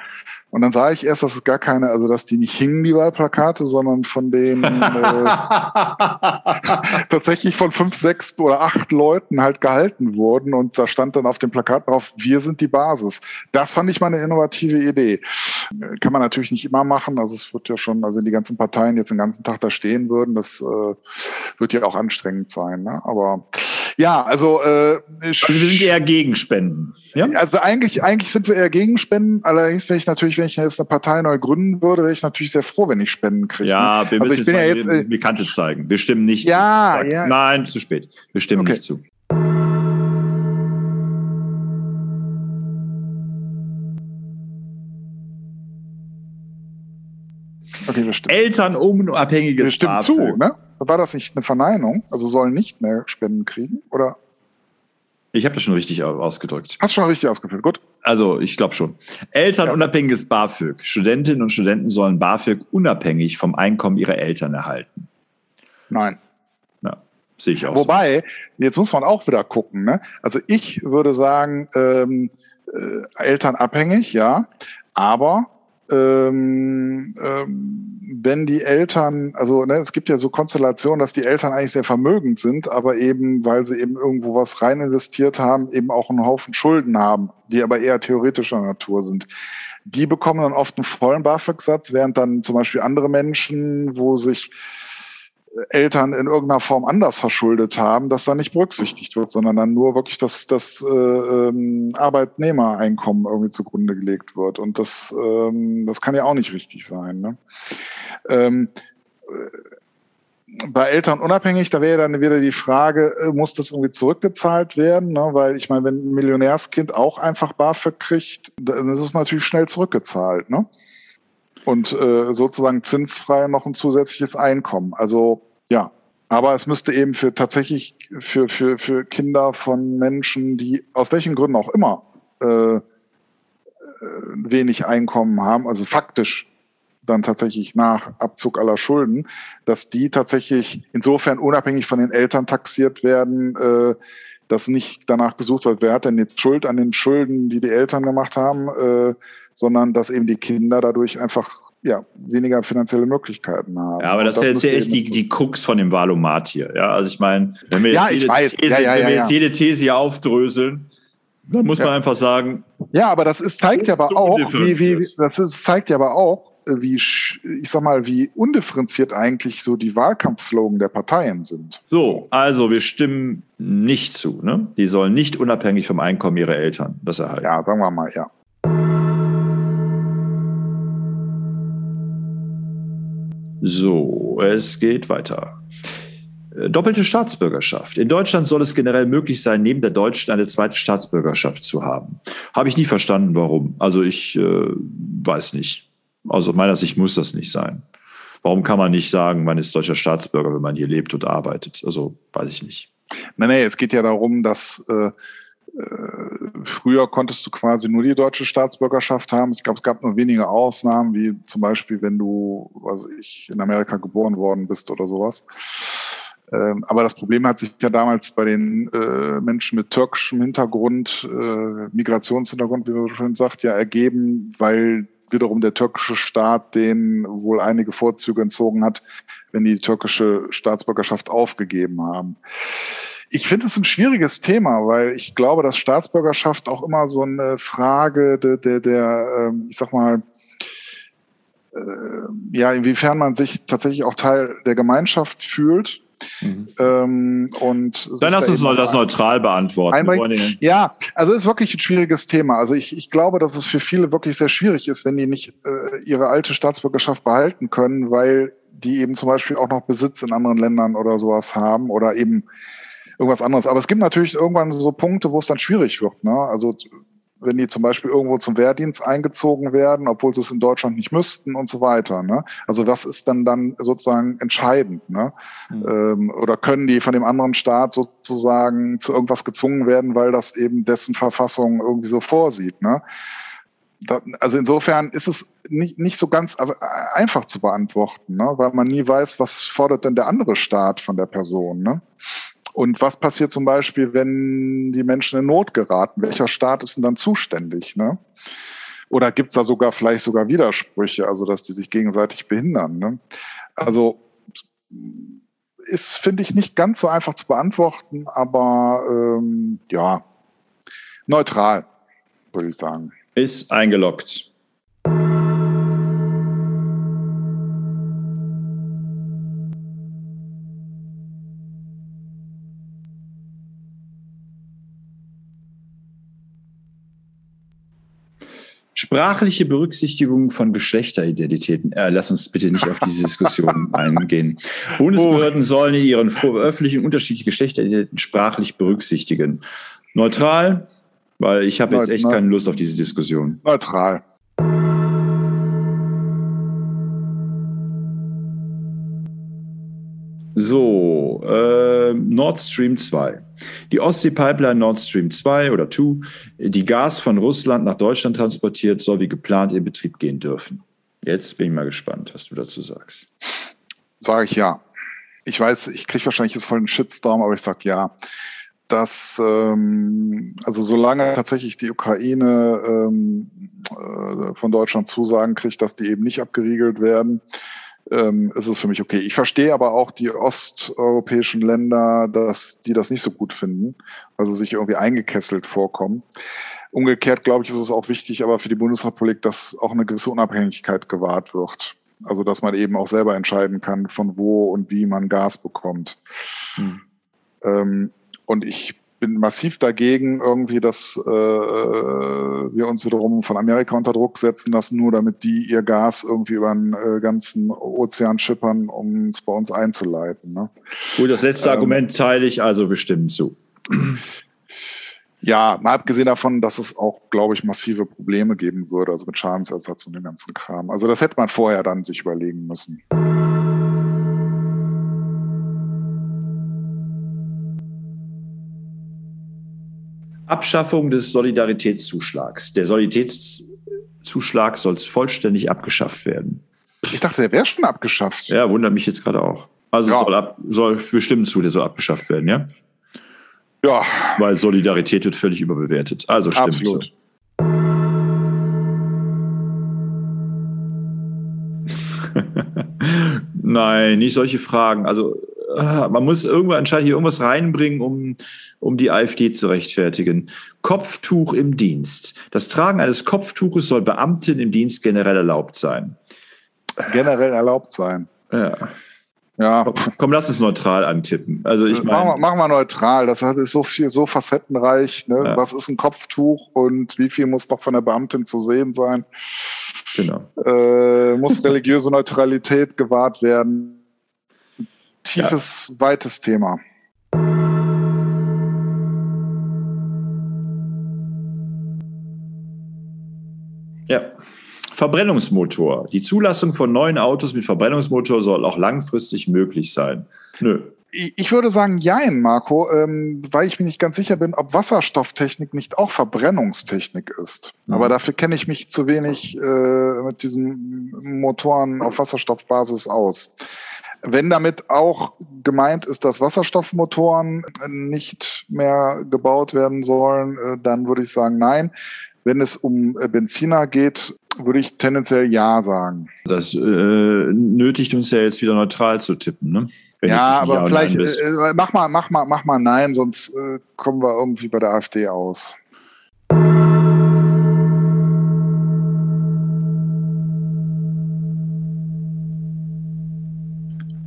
Und dann sah ich erst, dass es gar keine, also dass die nicht hingen, die Wahlplakate, sondern von den äh, tatsächlich von fünf, sechs oder acht Leuten halt gehalten wurden. Und da stand dann auf dem Plakat drauf, wir sind die Basis. Das fand ich mal eine innovative Idee. Kann man natürlich nicht immer machen. Also es wird ja schon, also die ganzen Parteien jetzt den ganzen Tag da stehen würden, das äh, wird ja auch anstrengend sein. Ne? Aber ja, also, äh, also wir sind eher gegen Spenden. Ja? Also eigentlich, eigentlich sind wir eher gegen Spenden. Allerdings, wenn ich natürlich, wenn ich jetzt eine Partei neu gründen würde, wäre ich natürlich sehr froh, wenn ich Spenden kriege. Ja, wir müssen jetzt mal ja jetzt, äh, die Kante zeigen. Wir stimmen nicht ja, zu. Ja. Nein, zu spät. Wir stimmen okay. nicht zu. Okay, wir stimmen. Elternunabhängiges Wir stimmen zu, ne? War das nicht eine Verneinung? Also sollen nicht mehr Spenden kriegen? Oder? Ich habe das schon richtig ausgedrückt. Hast schon richtig ausgeführt, gut. Also, ich glaube schon. Elternunabhängiges BAföG. Studentinnen und Studenten sollen BAföG unabhängig vom Einkommen ihrer Eltern erhalten. Nein. Ja, sehe ich auch. Wobei, so. jetzt muss man auch wieder gucken. Ne? Also, ich würde sagen, ähm, äh, elternabhängig, ja. Aber ähm, ähm, wenn die Eltern, also ne, es gibt ja so Konstellationen, dass die Eltern eigentlich sehr vermögend sind, aber eben, weil sie eben irgendwo was rein investiert haben, eben auch einen Haufen Schulden haben, die aber eher theoretischer Natur sind. Die bekommen dann oft einen vollen BAföG-Satz, während dann zum Beispiel andere Menschen, wo sich Eltern in irgendeiner Form anders verschuldet haben, dass da nicht berücksichtigt wird, sondern dann nur wirklich das, das äh, ähm, Arbeitnehmereinkommen irgendwie zugrunde gelegt wird. Und das, ähm, das kann ja auch nicht richtig sein. Ne? Ähm, bei Eltern unabhängig, da wäre dann wieder die Frage, äh, muss das irgendwie zurückgezahlt werden? Ne? Weil ich meine, wenn ein Millionärskind auch einfach BAföG kriegt, dann ist es natürlich schnell zurückgezahlt. Ne? Und äh, sozusagen zinsfrei noch ein zusätzliches Einkommen. Also ja, aber es müsste eben für tatsächlich für, für, für Kinder von Menschen, die aus welchen Gründen auch immer äh, äh wenig Einkommen haben, also faktisch dann tatsächlich nach Abzug aller Schulden, dass die tatsächlich insofern unabhängig von den Eltern taxiert werden, äh, dass nicht danach gesucht wird, wer hat denn jetzt Schuld an den Schulden, die die Eltern gemacht haben, äh, sondern dass eben die Kinder dadurch einfach ja, weniger finanzielle Möglichkeiten haben. Ja, aber das, das ist ja echt die, die Krux von dem Valomat hier. Ja, also ich meine, wenn wir jetzt, ja, jede. These, ja, wenn wir jetzt jede These hier aufdröseln, dann muss man einfach sagen. Ja, aber das ist, zeigt ja aber auch, wie, wie, das ist, zeigt ja aber auch, wie, ich sag mal, wie undifferenziert eigentlich so die Wahlkampfslogan der Parteien sind. So, also wir stimmen nicht zu. Ne? Die sollen nicht unabhängig vom Einkommen ihrer Eltern das erhalten. Ja, sagen wir mal, ja. So, es geht weiter. Äh, doppelte Staatsbürgerschaft. In Deutschland soll es generell möglich sein, neben der deutschen eine zweite Staatsbürgerschaft zu haben. Habe ich nie verstanden, warum. Also ich äh, weiß nicht. Also meiner Sicht muss das nicht sein. Warum kann man nicht sagen, man ist deutscher Staatsbürger, wenn man hier lebt und arbeitet? Also weiß ich nicht. Nein, nein, es geht ja darum, dass äh, äh, früher konntest du quasi nur die deutsche Staatsbürgerschaft haben. Ich glaube, es gab nur wenige Ausnahmen, wie zum Beispiel, wenn du, was ich, in Amerika geboren worden bist oder sowas. Ähm, aber das Problem hat sich ja damals bei den äh, Menschen mit türkischem Hintergrund, äh, Migrationshintergrund, wie man schon sagt, ja ergeben, weil wiederum der türkische Staat den wohl einige Vorzüge entzogen hat, wenn die türkische Staatsbürgerschaft aufgegeben haben ich finde es ein schwieriges Thema, weil ich glaube, dass Staatsbürgerschaft auch immer so eine Frage der, der, der ähm, ich sag mal, äh, ja, inwiefern man sich tatsächlich auch Teil der Gemeinschaft fühlt. Mhm. Ähm, und Dann lass uns da das neutral beantworten. Ja, also es ist wirklich ein schwieriges Thema. Also ich, ich glaube, dass es für viele wirklich sehr schwierig ist, wenn die nicht äh, ihre alte Staatsbürgerschaft behalten können, weil die eben zum Beispiel auch noch Besitz in anderen Ländern oder sowas haben oder eben irgendwas anderes. Aber es gibt natürlich irgendwann so Punkte, wo es dann schwierig wird. Ne? Also wenn die zum Beispiel irgendwo zum Wehrdienst eingezogen werden, obwohl sie es in Deutschland nicht müssten und so weiter. Ne? Also was ist dann dann sozusagen entscheidend? Ne? Mhm. Ähm, oder können die von dem anderen Staat sozusagen zu irgendwas gezwungen werden, weil das eben dessen Verfassung irgendwie so vorsieht? Ne? Da, also insofern ist es nicht, nicht so ganz einfach zu beantworten, ne? weil man nie weiß, was fordert denn der andere Staat von der Person. Ne? Und was passiert zum Beispiel, wenn die Menschen in Not geraten? Welcher Staat ist denn dann zuständig? Ne? Oder gibt es da sogar vielleicht sogar Widersprüche, also dass die sich gegenseitig behindern? Ne? Also ist, finde ich, nicht ganz so einfach zu beantworten, aber ähm, ja, neutral, würde ich sagen. Ist eingeloggt. Sprachliche Berücksichtigung von Geschlechteridentitäten. Äh, lass uns bitte nicht auf diese Diskussion eingehen. Bundesbehörden oh. sollen in ihren Veröffentlichungen unterschiedliche Geschlechteridentitäten sprachlich berücksichtigen. Neutral, weil ich habe jetzt echt keine Lust auf diese Diskussion. Neutral. So, äh, Nord Stream 2. Die Ostsee-Pipeline Nord Stream 2 oder 2, die Gas von Russland nach Deutschland transportiert, soll wie geplant in Betrieb gehen dürfen. Jetzt bin ich mal gespannt, was du dazu sagst. Sage ich ja. Ich weiß, ich kriege wahrscheinlich jetzt voll einen Shitstorm, aber ich sage ja. Dass, ähm, also solange tatsächlich die Ukraine ähm, äh, von Deutschland Zusagen kriegt, dass die eben nicht abgeriegelt werden, ähm, ist es für mich okay. Ich verstehe aber auch die osteuropäischen Länder, dass die das nicht so gut finden, also sich irgendwie eingekesselt vorkommen. Umgekehrt, glaube ich, ist es auch wichtig, aber für die Bundesrepublik, dass auch eine gewisse Unabhängigkeit gewahrt wird. Also, dass man eben auch selber entscheiden kann, von wo und wie man Gas bekommt. Hm. Ähm, und ich bin massiv dagegen, irgendwie, dass äh, wir uns wiederum von Amerika unter Druck setzen lassen, nur damit die ihr Gas irgendwie über den äh, ganzen Ozean schippern, um es bei uns einzuleiten. Ne? Gut, das letzte ähm, Argument teile ich also bestimmt zu. Ja, mal abgesehen davon, dass es auch, glaube ich, massive Probleme geben würde, also mit Schadensersatz und dem ganzen Kram. Also das hätte man vorher dann sich überlegen müssen. Abschaffung des Solidaritätszuschlags. Der Solidaritätszuschlag soll vollständig abgeschafft werden. Ich dachte, der wäre schon abgeschafft. Ja, wundert mich jetzt gerade auch. Also ja. soll, ab, soll für Stimmen zu, der soll abgeschafft werden, ja? Ja. Weil Solidarität wird völlig überbewertet. Also stimmt Absolut. zu. Nein, nicht solche Fragen. Also man muss irgendwann anscheinend hier irgendwas reinbringen, um, um die AfD zu rechtfertigen. Kopftuch im Dienst. Das Tragen eines Kopftuches soll Beamten im Dienst generell erlaubt sein. Generell erlaubt sein. Ja. Ja. Komm, lass es neutral antippen. Also ich meine. Machen, machen wir neutral. Das ist so viel, so facettenreich. Ne? Ja. Was ist ein Kopftuch und wie viel muss noch von der Beamtin zu sehen sein? Genau. Äh, muss religiöse Neutralität gewahrt werden? Tiefes, ja. weites Thema. Ja. Verbrennungsmotor. Die Zulassung von neuen Autos mit Verbrennungsmotor soll auch langfristig möglich sein. Nö. Ich würde sagen, jein, Marco, ähm, weil ich mir nicht ganz sicher bin, ob Wasserstofftechnik nicht auch Verbrennungstechnik ist. Mhm. Aber dafür kenne ich mich zu wenig äh, mit diesen Motoren auf Wasserstoffbasis aus. Wenn damit auch gemeint ist, dass Wasserstoffmotoren nicht mehr gebaut werden sollen, äh, dann würde ich sagen, nein. Wenn es um äh, Benziner geht, würde ich tendenziell ja sagen. Das äh, nötigt uns ja jetzt wieder neutral zu tippen, ne? Wenn ja, aber vielleicht äh, mach mal, mach mal, mach mal nein, sonst äh, kommen wir irgendwie bei der AfD aus.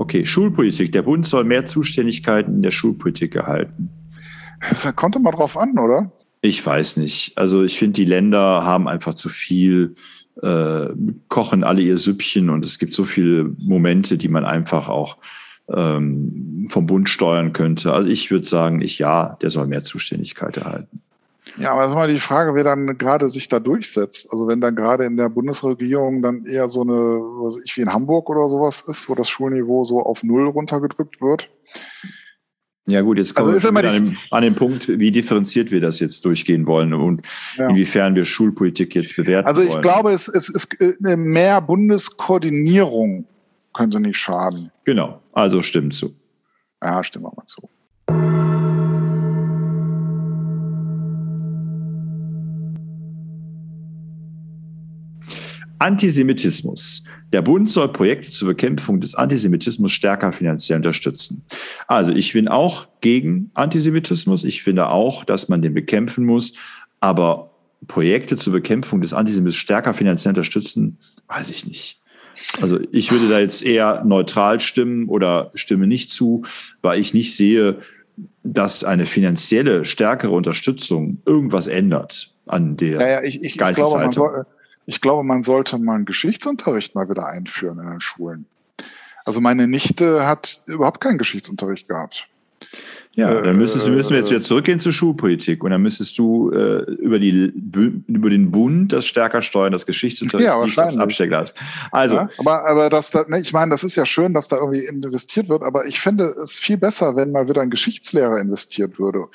Okay, Schulpolitik. Der Bund soll mehr Zuständigkeiten in der Schulpolitik erhalten. Da kommt immer drauf an, oder? Ich weiß nicht. Also ich finde, die Länder haben einfach zu viel, äh, kochen alle ihr Süppchen und es gibt so viele Momente, die man einfach auch ähm, vom Bund steuern könnte. Also ich würde sagen, ich ja, der soll mehr Zuständigkeit erhalten. Ja, aber es ist mal die Frage, wer dann gerade sich da durchsetzt. Also wenn dann gerade in der Bundesregierung dann eher so eine, was ich wie in Hamburg oder sowas ist, wo das Schulniveau so auf Null runtergedrückt wird. Ja gut, jetzt kommen also wir an, dem, an den Punkt, wie differenziert wir das jetzt durchgehen wollen und ja. inwiefern wir Schulpolitik jetzt bewerten Also ich wollen. glaube, es, ist äh, mehr Bundeskoordinierung könnte nicht schaden. Genau, also stimmt zu. Ja, stimmt auch mal zu. Antisemitismus. Der Bund soll Projekte zur Bekämpfung des Antisemitismus stärker finanziell unterstützen. Also ich bin auch gegen Antisemitismus. Ich finde auch, dass man den bekämpfen muss. Aber Projekte zur Bekämpfung des Antisemitismus stärker finanziell unterstützen, weiß ich nicht. Also ich würde da jetzt eher neutral stimmen oder stimme nicht zu, weil ich nicht sehe, dass eine finanzielle stärkere Unterstützung irgendwas ändert an der ja, ja, ich, ich, Geisteshaltung. Ich glaube, ich glaube, man sollte mal einen Geschichtsunterricht mal wieder einführen in den Schulen. Also meine Nichte hat überhaupt keinen Geschichtsunterricht gehabt. Ja, dann müsstest, müssen wir jetzt wieder zurückgehen zur Schulpolitik und dann müsstest du äh, über, die, über den Bund das stärker steuern, das Geschichtsunterricht ja, nicht aufs. Also, ja, aber, aber das, ne, ich meine, das ist ja schön, dass da irgendwie investiert wird, aber ich finde es viel besser, wenn mal wieder ein Geschichtslehrer investiert würde.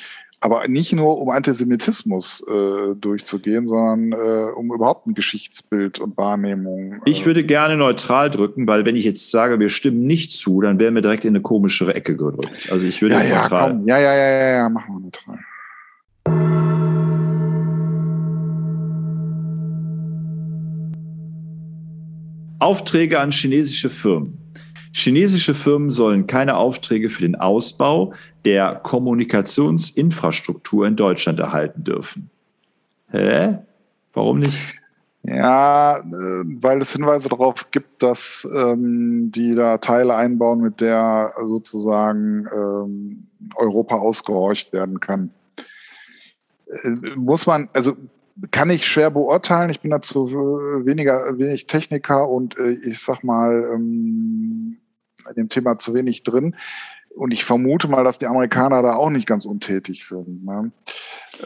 Aber nicht nur, um Antisemitismus äh, durchzugehen, sondern äh, um überhaupt ein Geschichtsbild und Wahrnehmung. Äh. Ich würde gerne neutral drücken, weil wenn ich jetzt sage, wir stimmen nicht zu, dann wären wir direkt in eine komischere Ecke gedrückt. Also ich würde ja, neutral. Komm. ja, ja, ja, ja, ja, machen wir neutral. Aufträge an chinesische Firmen. Chinesische Firmen sollen keine Aufträge für den Ausbau der Kommunikationsinfrastruktur in Deutschland erhalten dürfen. Hä? Warum nicht? Ja, äh, weil es Hinweise darauf gibt, dass ähm, die da Teile einbauen, mit der sozusagen ähm, Europa ausgehorcht werden kann. Äh, muss man, also kann ich schwer beurteilen. Ich bin dazu weniger wenig Techniker und äh, ich sag mal ähm, in dem Thema zu wenig drin. Und ich vermute mal, dass die Amerikaner da auch nicht ganz untätig sind. Ne?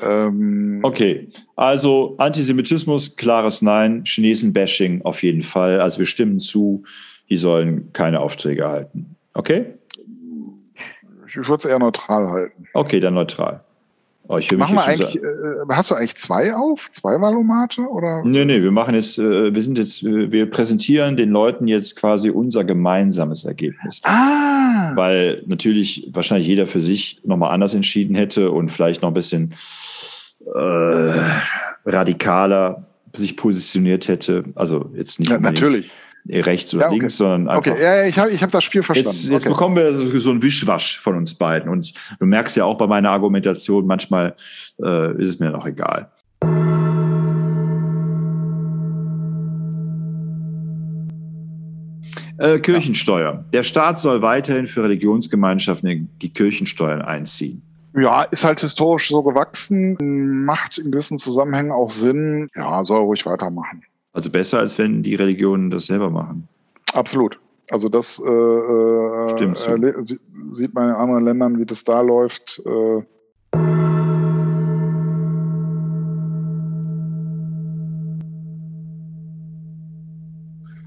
Ähm okay, also Antisemitismus, klares Nein, Chinesen-Bashing auf jeden Fall. Also wir stimmen zu, die sollen keine Aufträge erhalten. Okay? Ich würde es eher neutral halten. Okay, dann neutral. Oh, ich Machen wir eigentlich, äh, hast du eigentlich zwei auf? Zwei Valomate? Oder? Nee, nee, wir machen jetzt, äh, wir sind jetzt, wir präsentieren den Leuten jetzt quasi unser gemeinsames Ergebnis. Ah. Weil natürlich wahrscheinlich jeder für sich nochmal anders entschieden hätte und vielleicht noch ein bisschen äh, radikaler sich positioniert hätte. Also jetzt nicht ja, natürlich rechts oder ja, okay. links, sondern einfach. Okay, ja, ich habe ich hab das Spiel verstanden. Jetzt, jetzt okay. bekommen wir so ein Wischwasch von uns beiden. Und du merkst ja auch bei meiner Argumentation, manchmal äh, ist es mir noch egal. Äh, Kirchensteuer. Der Staat soll weiterhin für Religionsgemeinschaften die Kirchensteuern einziehen. Ja, ist halt historisch so gewachsen, macht in gewissen Zusammenhängen auch Sinn. Ja, soll ruhig weitermachen. Also besser, als wenn die Religionen das selber machen. Absolut. Also das äh, äh Stimmt so. sieht man in anderen Ländern, wie das da läuft. Äh.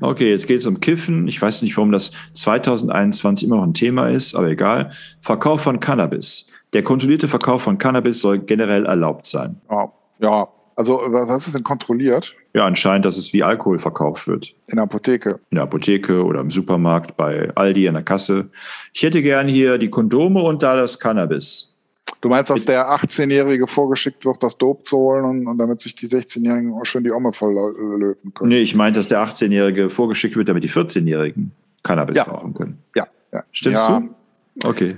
Okay, jetzt geht es um Kiffen. Ich weiß nicht, warum das 2021 immer noch ein Thema ist, aber egal. Verkauf von Cannabis. Der kontrollierte Verkauf von Cannabis soll generell erlaubt sein. Ja, ja also was ist denn kontrolliert? Ja, anscheinend, dass es wie Alkohol verkauft wird. In der Apotheke. In der Apotheke oder im Supermarkt, bei Aldi an der Kasse. Ich hätte gern hier die Kondome und da das Cannabis. Du meinst, dass der 18-Jährige vorgeschickt wird, das Dope zu holen und, und damit sich die 16-Jährigen auch schön die Omme voll löten können? Nee, ich meine, dass der 18-Jährige vorgeschickt wird, damit die 14-Jährigen Cannabis ja. rauchen können. Ja. ja. Stimmst ja. du? Okay.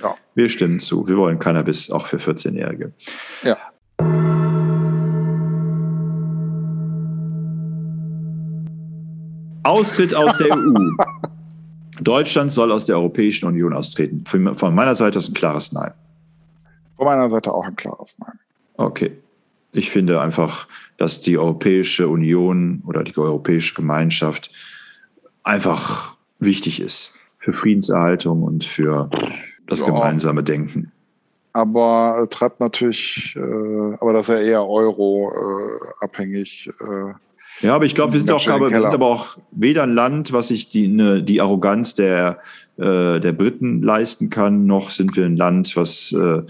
Ja. Wir stimmen zu. Wir wollen Cannabis auch für 14-Jährige. Ja. Austritt aus der EU. Deutschland soll aus der Europäischen Union austreten. Von meiner Seite ist ein klares Nein. Von meiner Seite auch ein klares Nein. Okay. Ich finde einfach, dass die Europäische Union oder die Europäische Gemeinschaft einfach wichtig ist für Friedenserhaltung und für das ja. gemeinsame Denken. Aber treibt natürlich, äh, aber das ist ja eher Euro-abhängig. Äh, ja, aber ich glaube, wir sind auch, aber, wir sind aber auch weder ein Land, was sich die, ne, die Arroganz der, äh, der Briten leisten kann, noch sind wir ein Land, was. Äh, äh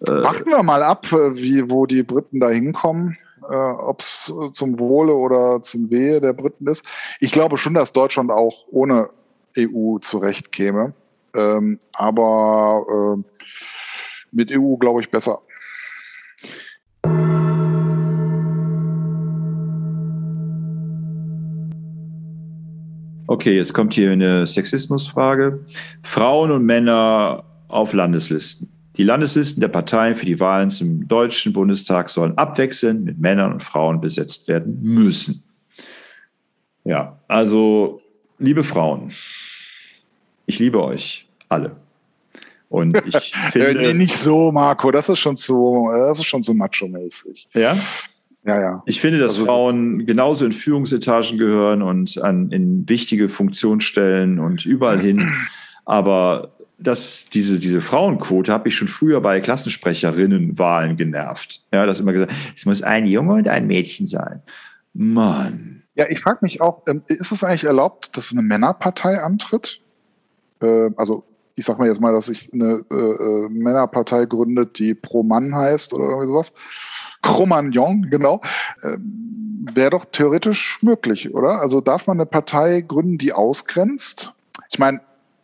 Warten wir mal ab, äh, wie, wo die Briten da hinkommen. Äh, Ob es zum Wohle oder zum Wehe der Briten ist. Ich glaube schon, dass Deutschland auch ohne EU zurechtkäme. Ähm, aber äh, mit EU glaube ich besser. Okay, jetzt kommt hier eine Sexismusfrage. Frauen und Männer auf Landeslisten. Die Landeslisten der Parteien für die Wahlen zum Deutschen Bundestag sollen abwechselnd mit Männern und Frauen besetzt werden müssen. Ja, also liebe Frauen, ich liebe euch alle. Und ich finde. nicht so, Marco, das ist schon zu, das ist schon so macho-mäßig. Ja? Ja, ja. Ich finde, dass also, Frauen genauso in Führungsetagen gehören und an, in wichtige Funktionsstellen und überall hin. Aber dass diese, diese Frauenquote habe ich schon früher bei Klassensprecherinnenwahlen genervt. Ja, das immer gesagt, es muss ein Junge und ein Mädchen sein. Mann. Ja, ich frage mich auch, ähm, ist es eigentlich erlaubt, dass eine Männerpartei antritt? Äh, also ich sag mal jetzt mal, dass sich eine äh, äh, Männerpartei gründet, die Pro Mann heißt oder irgendwie sowas. Cro-Magnon, genau. Ähm, Wäre doch theoretisch möglich, oder? Also darf man eine Partei gründen, die ausgrenzt? Ich meine,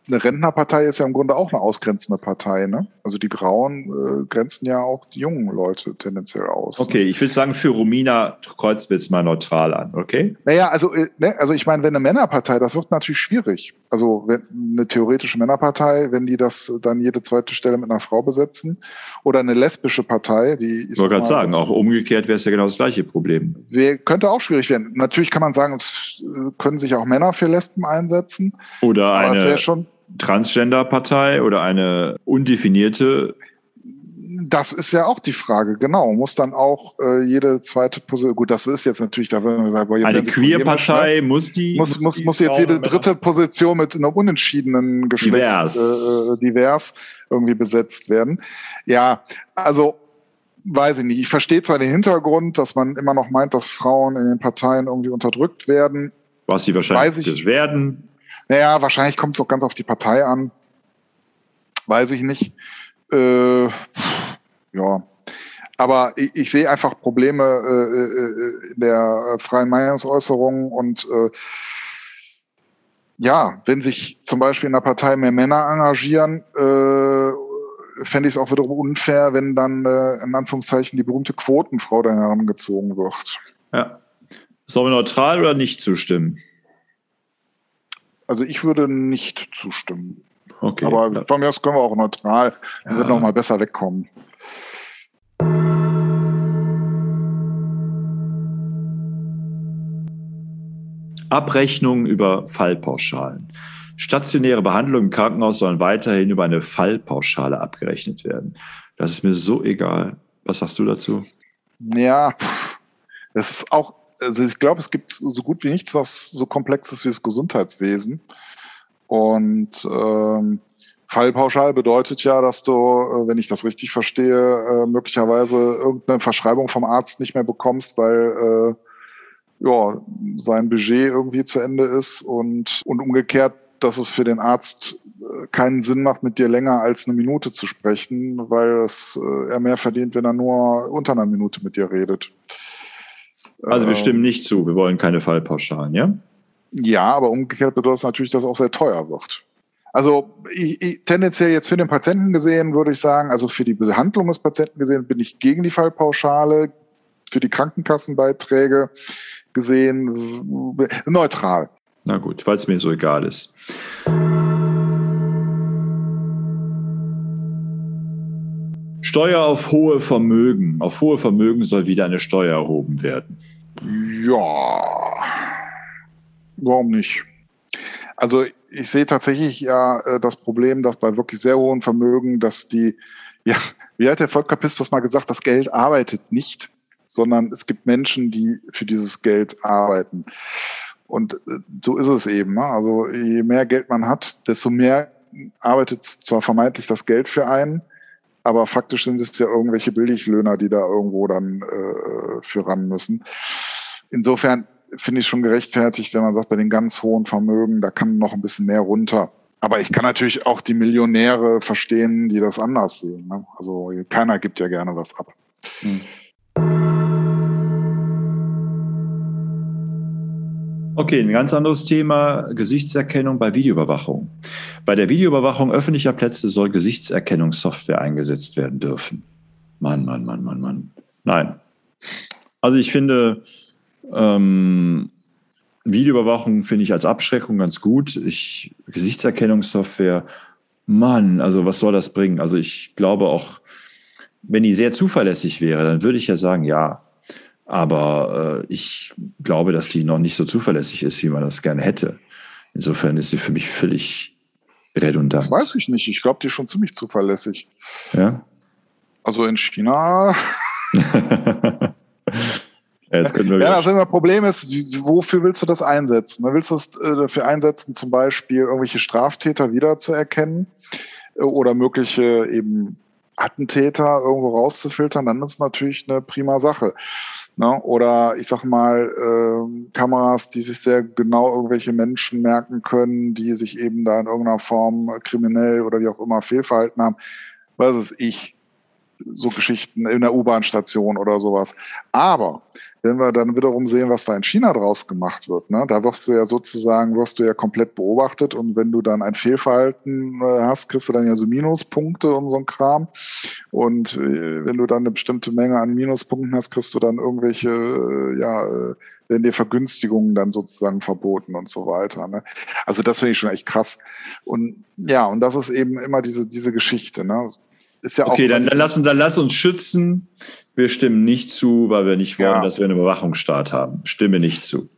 eine Rentnerpartei ist ja im Grunde auch eine ausgrenzende Partei. Ne? Also die Grauen äh, grenzen ja auch die jungen Leute tendenziell aus. Okay, ich würde sagen, für Romina kreuzt wir es mal neutral an, okay? Naja, also, äh, ne, also ich meine, wenn eine Männerpartei, das wird natürlich schwierig. Also wenn eine theoretische Männerpartei, wenn die das dann jede zweite Stelle mit einer Frau besetzen, oder eine lesbische Partei, die ist. Ich wollte gerade sagen, auch umgekehrt wäre es ja genau das gleiche Problem. Wär, könnte auch schwierig werden. Natürlich kann man sagen, es äh, können sich auch Männer für Lesben einsetzen. Oder eine. schon Transgender-Partei oder eine undefinierte? Das ist ja auch die Frage, genau. Muss dann auch äh, jede zweite Position, gut, das ist jetzt natürlich, da würden wir sagen, jetzt eine Queer-Partei muss die. Muss, muss, muss jetzt jede dritte Position mit einem unentschiedenen Geschlecht divers. Äh, äh, divers irgendwie besetzt werden. Ja, also weiß ich nicht. Ich verstehe zwar den Hintergrund, dass man immer noch meint, dass Frauen in den Parteien irgendwie unterdrückt werden. Was sie wahrscheinlich werden. Naja, wahrscheinlich kommt es auch ganz auf die Partei an. Weiß ich nicht. Äh, ja. Aber ich, ich sehe einfach Probleme äh, äh in der freien Meinungsäußerung und äh, ja, wenn sich zum Beispiel in der Partei mehr Männer engagieren, äh, fände ich es auch wiederum unfair, wenn dann äh, in Anführungszeichen die berühmte Quotenfrau da herangezogen wird. Ja. Sollen wir neutral oder nicht zustimmen? Also ich würde nicht zustimmen. Okay. Aber ja. von mir aus können wir auch neutral. Ja. Wir werden noch mal besser wegkommen. Abrechnungen über Fallpauschalen. Stationäre Behandlungen im Krankenhaus sollen weiterhin über eine Fallpauschale abgerechnet werden. Das ist mir so egal. Was sagst du dazu? Ja, das ist auch also ich glaube, es gibt so gut wie nichts, was so komplex ist wie das Gesundheitswesen. Und ähm, Fallpauschal bedeutet ja, dass du, äh, wenn ich das richtig verstehe, äh, möglicherweise irgendeine Verschreibung vom Arzt nicht mehr bekommst, weil äh, ja, sein Budget irgendwie zu Ende ist und, und umgekehrt, dass es für den Arzt äh, keinen Sinn macht, mit dir länger als eine Minute zu sprechen, weil es, äh, er mehr verdient, wenn er nur unter einer Minute mit dir redet. Also wir ähm, stimmen nicht zu, wir wollen keine Fallpauschalen, ja? Ja, aber umgekehrt bedeutet das natürlich, dass es auch sehr teuer wird. Also ich, ich, tendenziell jetzt für den Patienten gesehen würde ich sagen, also für die Behandlung des Patienten gesehen bin ich gegen die Fallpauschale, für die Krankenkassenbeiträge gesehen neutral. Na gut, weil es mir so egal ist. Steuer auf hohe Vermögen. Auf hohe Vermögen soll wieder eine Steuer erhoben werden. Ja, warum nicht? Also ich sehe tatsächlich ja äh, das Problem, dass bei wirklich sehr hohen Vermögen, dass die, ja, wie hat der Volker Pispers mal gesagt, das Geld arbeitet nicht, sondern es gibt Menschen, die für dieses Geld arbeiten. Und äh, so ist es eben. Ne? Also je mehr Geld man hat, desto mehr arbeitet zwar vermeintlich das Geld für einen, aber faktisch sind es ja irgendwelche Billiglöhner, die da irgendwo dann äh, für ran müssen. Insofern finde ich schon gerechtfertigt, wenn man sagt, bei den ganz hohen Vermögen, da kann noch ein bisschen mehr runter. Aber ich kann natürlich auch die Millionäre verstehen, die das anders sehen. Ne? Also keiner gibt ja gerne was ab. Hm. Okay, ein ganz anderes Thema, Gesichtserkennung bei Videoüberwachung. Bei der Videoüberwachung öffentlicher Plätze soll Gesichtserkennungssoftware eingesetzt werden dürfen. Mann, Mann, Mann, Mann, Mann. Nein. Also ich finde, ähm, Videoüberwachung finde ich als Abschreckung ganz gut. Ich, Gesichtserkennungssoftware, Mann, also was soll das bringen? Also ich glaube auch, wenn die sehr zuverlässig wäre, dann würde ich ja sagen, ja. Aber äh, ich glaube, dass die noch nicht so zuverlässig ist, wie man das gerne hätte. Insofern ist sie für mich völlig redundant. Das weiß ich nicht. Ich glaube, die ist schon ziemlich zuverlässig. Ja. Also in China. ja, wir ja, das immer Problem ist, wofür willst du das einsetzen? Willst du es äh, dafür einsetzen, zum Beispiel irgendwelche Straftäter wiederzuerkennen äh, oder mögliche eben Attentäter irgendwo rauszufiltern, dann ist natürlich eine prima Sache. Ne? Oder ich sag mal, äh, Kameras, die sich sehr genau irgendwelche Menschen merken können, die sich eben da in irgendeiner Form kriminell oder wie auch immer Fehlverhalten haben. Was ist ich? So Geschichten in der U-Bahn-Station oder sowas. Aber wenn wir dann wiederum sehen, was da in China draus gemacht wird, ne, da wirst du ja sozusagen, wirst du ja komplett beobachtet und wenn du dann ein Fehlverhalten äh, hast, kriegst du dann ja so Minuspunkte um so ein Kram. Und äh, wenn du dann eine bestimmte Menge an Minuspunkten hast, kriegst du dann irgendwelche, äh, ja, werden dir Vergünstigungen dann sozusagen verboten und so weiter. Ne? Also das finde ich schon echt krass. Und ja, und das ist eben immer diese, diese Geschichte. Ne? Ist ja okay, dann, dann, lass, dann lass uns schützen. Wir stimmen nicht zu, weil wir nicht wollen, ja. dass wir einen Überwachungsstaat haben. Stimme nicht zu.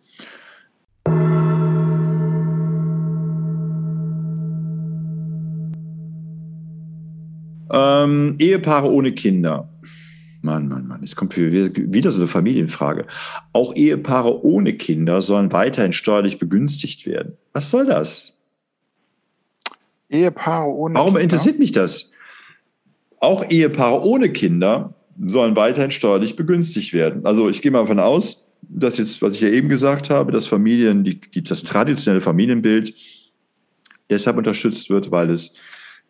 Ähm, Ehepaare ohne Kinder. Mann, Mann, Mann, jetzt kommt wieder so eine Familienfrage. Auch Ehepaare ohne Kinder sollen weiterhin steuerlich begünstigt werden. Was soll das? Ehepaare ohne Warum Kinder? interessiert mich das? Auch Ehepaare ohne Kinder sollen weiterhin steuerlich begünstigt werden. Also ich gehe mal davon aus, dass jetzt, was ich ja eben gesagt habe, dass Familien, die, die das traditionelle Familienbild deshalb unterstützt wird, weil es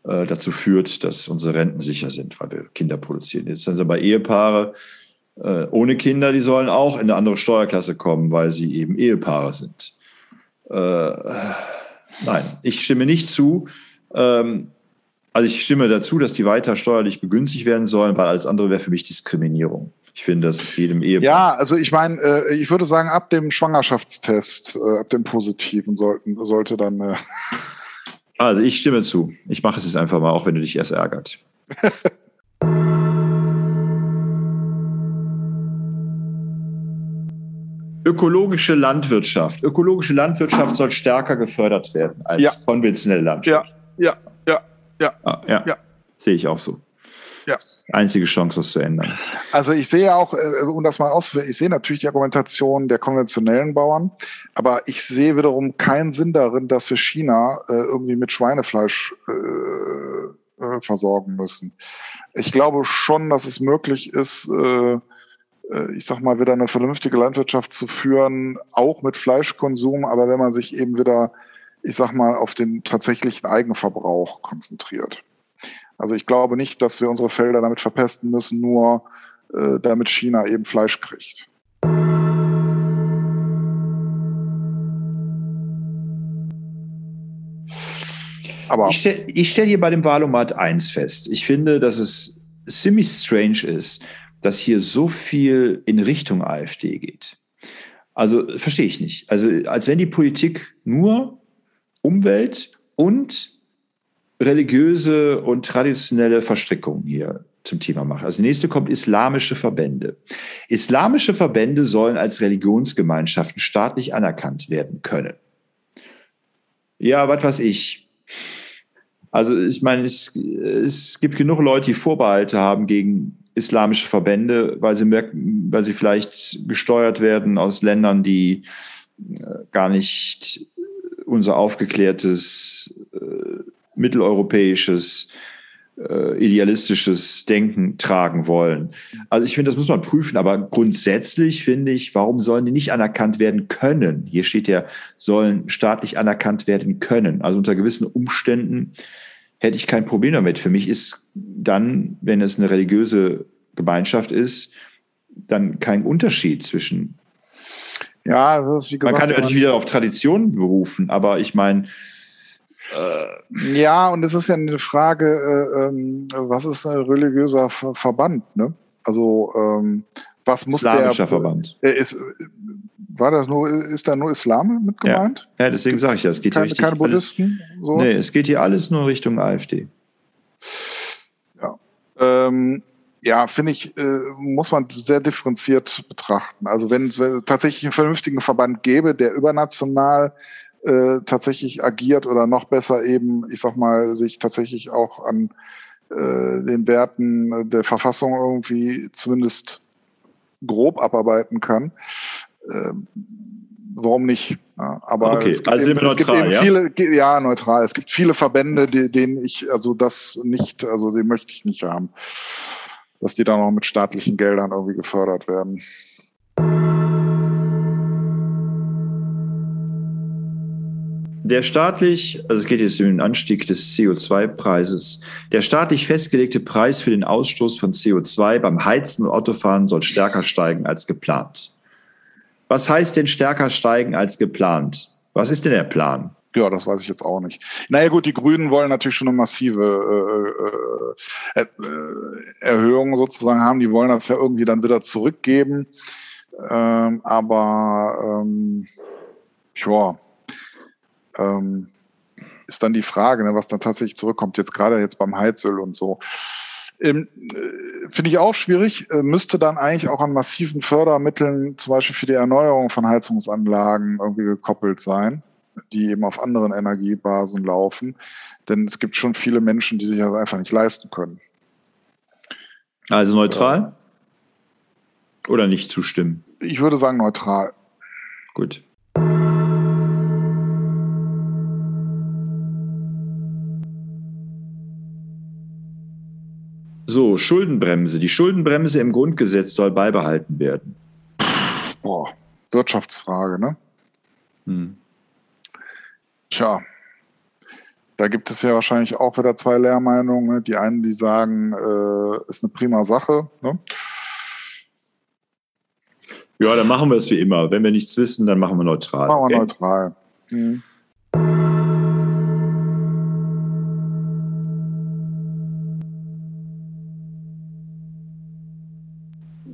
äh, dazu führt, dass unsere Renten sicher sind, weil wir Kinder produzieren. Jetzt sind aber Ehepaare äh, ohne Kinder, die sollen auch in eine andere Steuerklasse kommen, weil sie eben Ehepaare sind. Äh, nein, ich stimme nicht zu. Ähm, also ich stimme dazu, dass die weiter steuerlich begünstigt werden sollen, weil alles andere wäre für mich Diskriminierung. Ich finde, das ist jedem Ehepaar. Ja, also ich meine, äh, ich würde sagen, ab dem Schwangerschaftstest, äh, ab dem positiven sollten, sollte dann. Äh also ich stimme zu. Ich mache es jetzt einfach mal, auch wenn du dich erst ärgert. Ökologische Landwirtschaft. Ökologische Landwirtschaft soll stärker gefördert werden als ja. konventionelle Landwirtschaft. Ja, ja, ja. Ah, ja. ja. Sehe ich auch so. Ja. Einzige Chance, was zu ändern. Also ich sehe auch, äh, um das mal auszuführen, ich sehe natürlich die Argumentation der konventionellen Bauern, aber ich sehe wiederum keinen Sinn darin, dass wir China äh, irgendwie mit Schweinefleisch äh, versorgen müssen. Ich glaube schon, dass es möglich ist, ich sag mal, wieder eine vernünftige Landwirtschaft zu führen, auch mit Fleischkonsum, aber wenn man sich eben wieder ich sag mal, auf den tatsächlichen Eigenverbrauch konzentriert. Also ich glaube nicht, dass wir unsere Felder damit verpesten müssen, nur äh, damit China eben Fleisch kriegt. Aber ich stelle stell hier bei dem Wahlomat eins fest. Ich finde, dass es ziemlich strange ist, dass hier so viel in Richtung AfD geht. Also verstehe ich nicht. Also als wenn die Politik nur Umwelt und religiöse und traditionelle Verstrickungen hier zum Thema mache. Also nächste kommt islamische Verbände. Islamische Verbände sollen als Religionsgemeinschaften staatlich anerkannt werden können. Ja, was weiß ich. Also ich meine, es, es gibt genug Leute, die Vorbehalte haben gegen islamische Verbände, weil sie merken, weil sie vielleicht gesteuert werden aus Ländern, die äh, gar nicht unser aufgeklärtes äh, mitteleuropäisches äh, idealistisches Denken tragen wollen. Also ich finde, das muss man prüfen, aber grundsätzlich finde ich, warum sollen die nicht anerkannt werden können? Hier steht ja, sollen staatlich anerkannt werden können. Also unter gewissen Umständen hätte ich kein Problem damit. Für mich ist dann, wenn es eine religiöse Gemeinschaft ist, dann kein Unterschied zwischen ja, das ist wie gesagt. Man kann natürlich wieder auf Tradition berufen, aber ich meine. Äh ja, und es ist ja eine Frage, äh, ähm, was ist ein religiöser Verband? Ne? Also, ähm, was muss Islamischer der. Verband. Ist, war das nur, ist da nur Islam mit gemeint? Ja, ja deswegen sage ich das. Es geht keine, richtig keine Buddhisten? Alles, nee, es geht hier alles nur Richtung AfD. Ja. Ähm, ja, finde ich, äh, muss man sehr differenziert betrachten. Also wenn es tatsächlich einen vernünftigen Verband gäbe, der übernational äh, tatsächlich agiert oder noch besser eben, ich sag mal, sich tatsächlich auch an äh, den Werten der Verfassung irgendwie zumindest grob abarbeiten kann. Ähm, warum nicht? Ja, aber okay, es gibt also eben, sind wir neutral, ja? Viele, ja, neutral. Es gibt viele Verbände, die, denen ich, also das nicht, also den möchte ich nicht haben, dass die dann auch mit staatlichen Geldern irgendwie gefördert werden. Der staatlich, also es geht jetzt um den Anstieg des CO2-Preises, der staatlich festgelegte Preis für den Ausstoß von CO2 beim Heizen und Autofahren soll stärker steigen als geplant. Was heißt denn stärker steigen als geplant? Was ist denn der Plan? Ja, das weiß ich jetzt auch nicht. Naja gut, die Grünen wollen natürlich schon eine massive äh, äh, äh Erhöhung sozusagen haben. Die wollen das ja irgendwie dann wieder zurückgeben. Ähm, aber ähm, ja, ähm, ist dann die Frage, ne, was dann tatsächlich zurückkommt, jetzt gerade jetzt beim Heizöl und so. Ähm, äh, Finde ich auch schwierig, äh, müsste dann eigentlich auch an massiven Fördermitteln, zum Beispiel für die Erneuerung von Heizungsanlagen, irgendwie gekoppelt sein, die eben auf anderen Energiebasen laufen. Denn es gibt schon viele Menschen, die sich das einfach nicht leisten können. Also neutral? Oder nicht zustimmen? Ich würde sagen neutral. Gut. So, Schuldenbremse. Die Schuldenbremse im Grundgesetz soll beibehalten werden. Boah, Wirtschaftsfrage, ne? Hm. Tja, da gibt es ja wahrscheinlich auch wieder zwei Lehrmeinungen. Ne? Die einen, die sagen, äh, ist eine prima Sache. Ne? Ja, dann machen wir es wie immer. Wenn wir nichts wissen, dann machen wir neutral. Machen wir okay? neutral. Hm.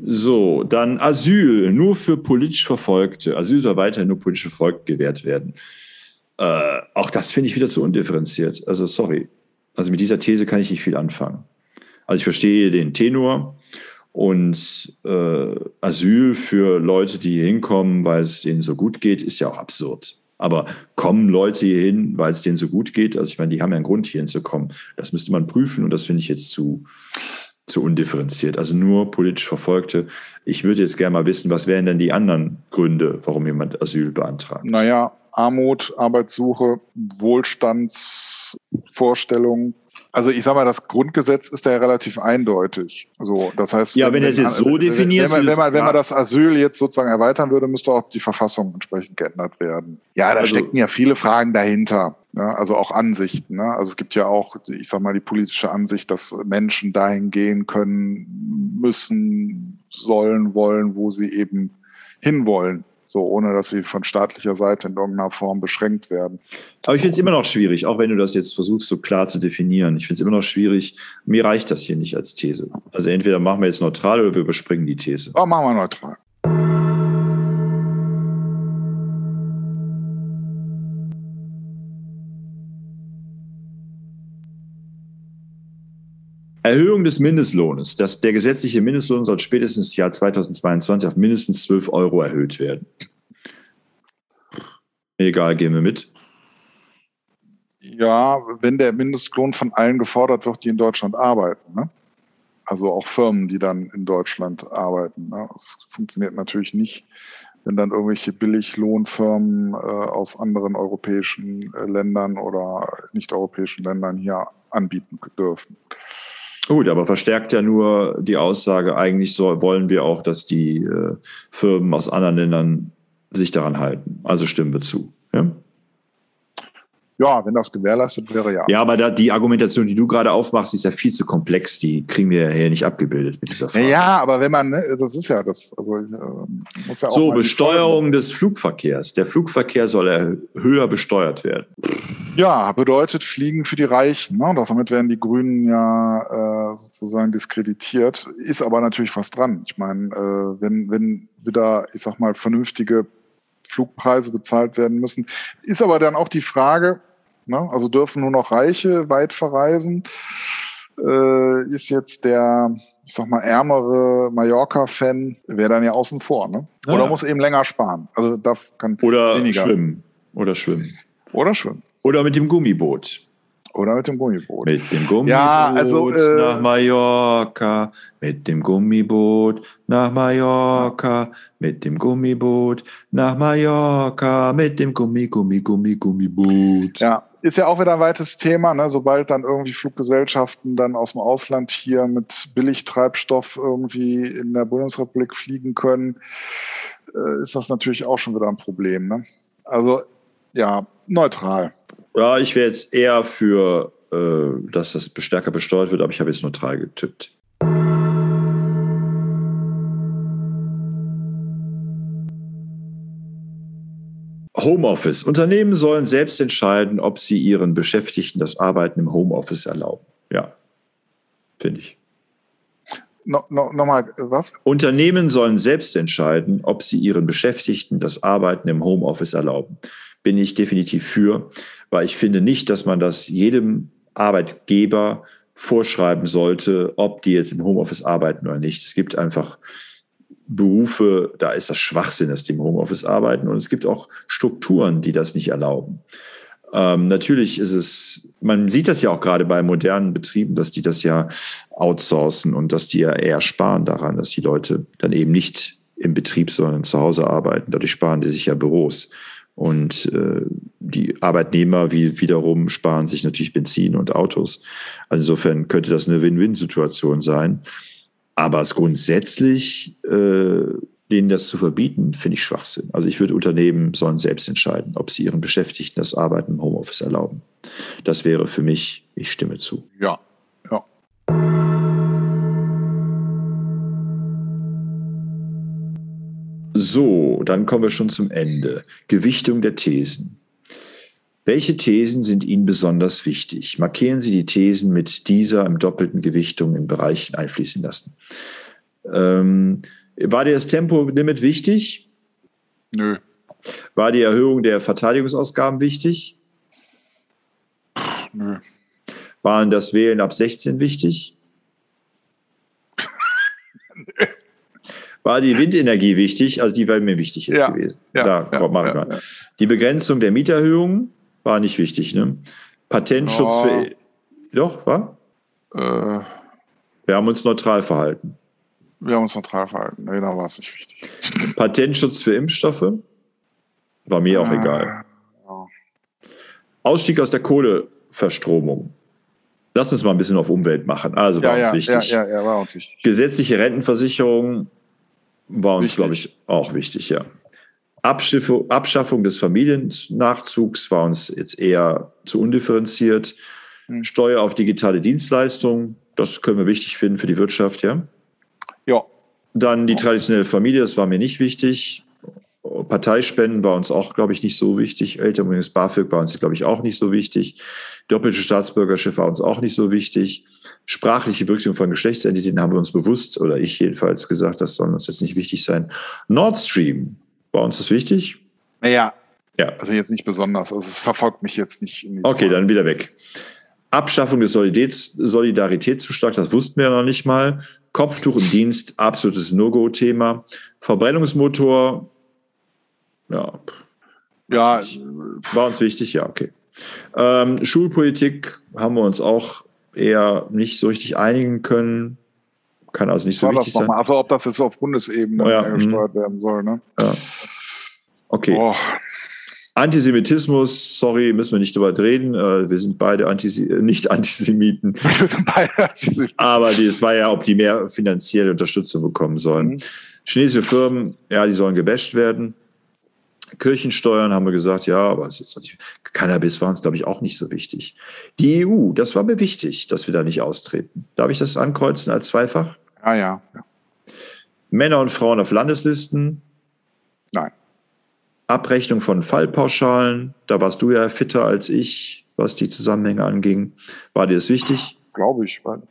So, dann Asyl nur für politisch Verfolgte. Asyl soll weiterhin nur politisch verfolgt gewährt werden. Äh, auch das finde ich wieder zu undifferenziert. Also sorry. Also mit dieser These kann ich nicht viel anfangen. Also ich verstehe den Tenor und äh, Asyl für Leute, die hier hinkommen, weil es denen so gut geht, ist ja auch absurd. Aber kommen Leute hier hin, weil es denen so gut geht? Also ich meine, die haben ja einen Grund, hier hinzukommen. Das müsste man prüfen und das finde ich jetzt zu, zu undifferenziert. Also nur politisch Verfolgte. Ich würde jetzt gerne mal wissen, was wären denn die anderen Gründe, warum jemand Asyl beantragt? Naja, Armut, Arbeitssuche, Wohlstandsvorstellungen, also ich sage mal, das Grundgesetz ist da ja relativ eindeutig. So, das heißt, ja, wenn, wenn jetzt so definiert, wenn man, wenn, man, wenn man das Asyl jetzt sozusagen erweitern würde, müsste auch die Verfassung entsprechend geändert werden. Ja, da also, stecken ja viele Fragen dahinter. Ja, ne? also auch Ansichten. Ne? Also es gibt ja auch, ich sag mal, die politische Ansicht, dass Menschen dahin gehen können, müssen, sollen, wollen, wo sie eben hinwollen so ohne dass sie von staatlicher Seite in irgendeiner Form beschränkt werden. Aber ich finde es immer noch schwierig, auch wenn du das jetzt versuchst, so klar zu definieren. Ich finde es immer noch schwierig. Mir reicht das hier nicht als These. Also entweder machen wir jetzt neutral oder wir überspringen die These. Ja, machen wir neutral. Erhöhung des Mindestlohnes. Das, der gesetzliche Mindestlohn soll spätestens Jahr 2022 auf mindestens 12 Euro erhöht werden. Egal, gehen wir mit. Ja, wenn der Mindestlohn von allen gefordert wird, die in Deutschland arbeiten. Ne? Also auch Firmen, die dann in Deutschland arbeiten. Ne? Das funktioniert natürlich nicht, wenn dann irgendwelche Billiglohnfirmen äh, aus anderen europäischen äh, Ländern oder nicht-europäischen Ländern hier anbieten dürfen. Gut, aber verstärkt ja nur die Aussage, eigentlich so wollen wir auch, dass die äh, Firmen aus anderen Ländern sich daran halten. Also stimmen wir zu. Ja? Ja, wenn das gewährleistet wäre, ja. Ja, aber da, die Argumentation, die du gerade aufmachst, ist ja viel zu komplex. Die kriegen wir ja hier nicht abgebildet mit dieser Frage. Ja, aber wenn man, ne, das ist ja das, also ich, äh, muss ja auch. So, Besteuerung des Flugverkehrs. Der Flugverkehr soll höher besteuert werden. Ja, bedeutet Fliegen für die Reichen. Ne? Und damit werden die Grünen ja äh, sozusagen diskreditiert. Ist aber natürlich was dran. Ich meine, äh, wenn, wenn wieder, ich sag mal, vernünftige Flugpreise bezahlt werden müssen. Ist aber dann auch die Frage, ne, also dürfen nur noch Reiche weit verreisen? Äh, ist jetzt der, ich sag mal, ärmere Mallorca-Fan, wäre dann ja außen vor, ne? Oder ja. muss eben länger sparen. Also darf kann Oder weniger. schwimmen. Oder schwimmen. Oder schwimmen. Oder mit dem Gummiboot. Oder mit dem Gummiboot. Mit dem Gummiboot ja, also, äh, nach Mallorca. Mit dem Gummiboot nach Mallorca. Mit dem Gummiboot nach Mallorca. Mit dem Gummi, Gummi, Gummi, Gummiboot. Ja, ist ja auch wieder ein weites Thema. Ne? Sobald dann irgendwie Fluggesellschaften dann aus dem Ausland hier mit Billigtreibstoff irgendwie in der Bundesrepublik fliegen können, äh, ist das natürlich auch schon wieder ein Problem. Ne? Also ja, neutral. Ja, ich wäre jetzt eher für, äh, dass das stärker besteuert wird, aber ich habe jetzt neutral getippt. Homeoffice. Unternehmen sollen selbst entscheiden, ob sie ihren Beschäftigten das Arbeiten im Homeoffice erlauben. Ja, finde ich. No, no, Nochmal, was? Unternehmen sollen selbst entscheiden, ob sie ihren Beschäftigten das Arbeiten im Homeoffice erlauben bin ich definitiv für, weil ich finde nicht, dass man das jedem Arbeitgeber vorschreiben sollte, ob die jetzt im Homeoffice arbeiten oder nicht. Es gibt einfach Berufe, da ist das Schwachsinn, dass die im Homeoffice arbeiten. Und es gibt auch Strukturen, die das nicht erlauben. Ähm, natürlich ist es, man sieht das ja auch gerade bei modernen Betrieben, dass die das ja outsourcen und dass die ja eher sparen daran, dass die Leute dann eben nicht im Betrieb, sondern zu Hause arbeiten. Dadurch sparen die sich ja Büros. Und äh, die Arbeitnehmer wie wiederum sparen sich natürlich Benzin und Autos. Also insofern könnte das eine Win-Win-Situation sein. Aber es grundsätzlich äh, denen das zu verbieten, finde ich Schwachsinn. Also ich würde Unternehmen sollen selbst entscheiden, ob sie ihren Beschäftigten das Arbeiten im Homeoffice erlauben. Das wäre für mich, ich stimme zu. Ja, ja. So, dann kommen wir schon zum Ende. Gewichtung der Thesen. Welche Thesen sind Ihnen besonders wichtig? Markieren Sie die Thesen mit dieser im doppelten Gewichtung in Bereichen einfließen lassen. Ähm, war dir das Tempolimit wichtig? Nö. War die Erhöhung der Verteidigungsausgaben wichtig? Nö. Waren das Wählen ab 16 wichtig? Nö war die Windenergie wichtig, also die wäre mir wichtig jetzt ja, gewesen. Ja, da ja, mache ich mal. Die Begrenzung der Mieterhöhungen war nicht wichtig. Ne? Patentschutz oh. für. Doch, war? Äh, wir haben uns neutral verhalten. Wir haben uns neutral verhalten. Da war es nicht wichtig. Patentschutz für Impfstoffe? War mir auch äh, egal. Ausstieg aus der Kohleverstromung. Lass uns mal ein bisschen auf Umwelt machen. Also war uns wichtig. Ja, ja, war uns wichtig. Gesetzliche Rentenversicherung war uns, glaube ich, auch wichtig, ja. Abschaffung des Familiennachzugs war uns jetzt eher zu undifferenziert. Hm. Steuer auf digitale Dienstleistungen, das können wir wichtig finden für die Wirtschaft, ja. Ja. Dann die traditionelle Familie, das war mir nicht wichtig. Parteispenden war uns auch, glaube ich, nicht so wichtig. Elternbringendes BAföG war uns, glaube ich, auch nicht so wichtig. Doppelte Staatsbürgerschaft war uns auch nicht so wichtig. Sprachliche Berücksichtigung von Geschlechtsidentitäten haben wir uns bewusst, oder ich jedenfalls gesagt, das soll uns jetzt nicht wichtig sein. Nord Stream, war uns das wichtig? Naja, ja. also jetzt nicht besonders. Also es verfolgt mich jetzt nicht. okay, Frage. dann wieder weg. Abschaffung des Solidaritäts, Solidaritätszuschlags, das wussten wir ja noch nicht mal. Kopftuch im Dienst, absolutes No-Go-Thema. Verbrennungsmotor, ja. Ja. War uns wichtig, ja, okay. Ähm, Schulpolitik haben wir uns auch eher nicht so richtig einigen können. Kann also nicht so wichtig sein. Mal, also ob das jetzt auf Bundesebene ja, gesteuert mhm. werden soll. Ne? Ja. Okay. Boah. Antisemitismus, sorry, müssen wir nicht drüber reden. Äh, wir sind beide Antise nicht Antisemiten. Wir sind beide Antisemiten. Aber es war ja, ob die mehr finanzielle Unterstützung bekommen sollen. Mhm. Chinesische Firmen, ja, die sollen gebasht werden. Kirchensteuern haben wir gesagt, ja, aber es ist Cannabis war uns, glaube ich, auch nicht so wichtig. Die EU, das war mir wichtig, dass wir da nicht austreten. Darf ich das ankreuzen als Zweifach? Ja, ja. ja. Männer und Frauen auf Landeslisten? Nein. Abrechnung von Fallpauschalen, da warst du ja fitter als ich, was die Zusammenhänge anging. War dir das wichtig? Glaube ich. Weil,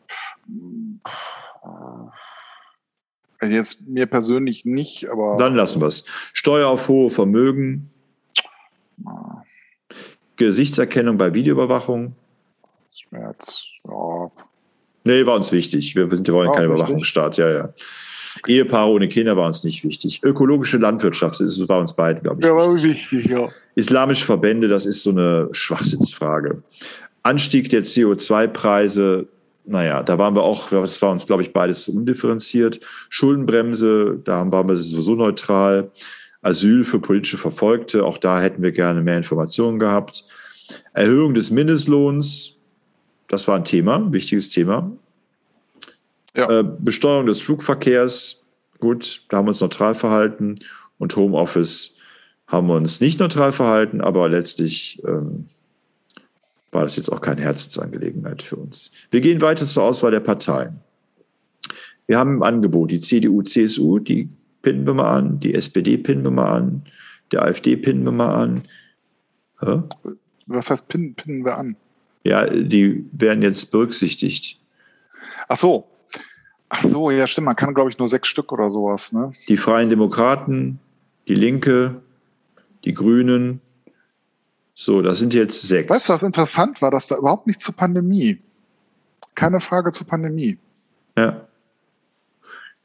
Also jetzt mir persönlich nicht, aber. Dann lassen wir es. Steuer auf hohe Vermögen. Ah. Gesichtserkennung bei Videoüberwachung. Schmerz, ja. Nee, war uns wichtig. Wir sind ja wollen kein Überwachungsstaat, ja, ja. Ehepaare ohne Kinder war uns nicht wichtig. Ökologische Landwirtschaft das war uns beiden, glaube ich. Ja, war wichtig. wichtig, ja. Islamische Verbände, das ist so eine Schwachsinnsfrage. Anstieg der CO2-Preise, naja, da waren wir auch, das war uns, glaube ich, beides so undifferenziert. Schuldenbremse, da waren wir sowieso neutral. Asyl für politische Verfolgte, auch da hätten wir gerne mehr Informationen gehabt. Erhöhung des Mindestlohns, das war ein Thema, ein wichtiges Thema. Ja. Äh, Besteuerung des Flugverkehrs, gut, da haben wir uns neutral verhalten. Und Homeoffice haben wir uns nicht neutral verhalten, aber letztlich ähm, war das jetzt auch keine Herzensangelegenheit für uns. Wir gehen weiter zur Auswahl der Parteien. Wir haben im Angebot die CDU, CSU, die pinnen wir mal an, die SPD pinnen wir mal an, der AfD pinnen wir mal an. Hä? Was heißt pinnen, pinnen wir an? Ja, die werden jetzt berücksichtigt. Ach so. Ach so, ja, stimmt. Man kann, glaube ich, nur sechs Stück oder sowas. Ne? Die Freien Demokraten, die Linke, die Grünen, so, das sind jetzt sechs. Weißt du, was interessant war, dass da überhaupt nicht zur Pandemie. Keine Frage zur Pandemie. Ja.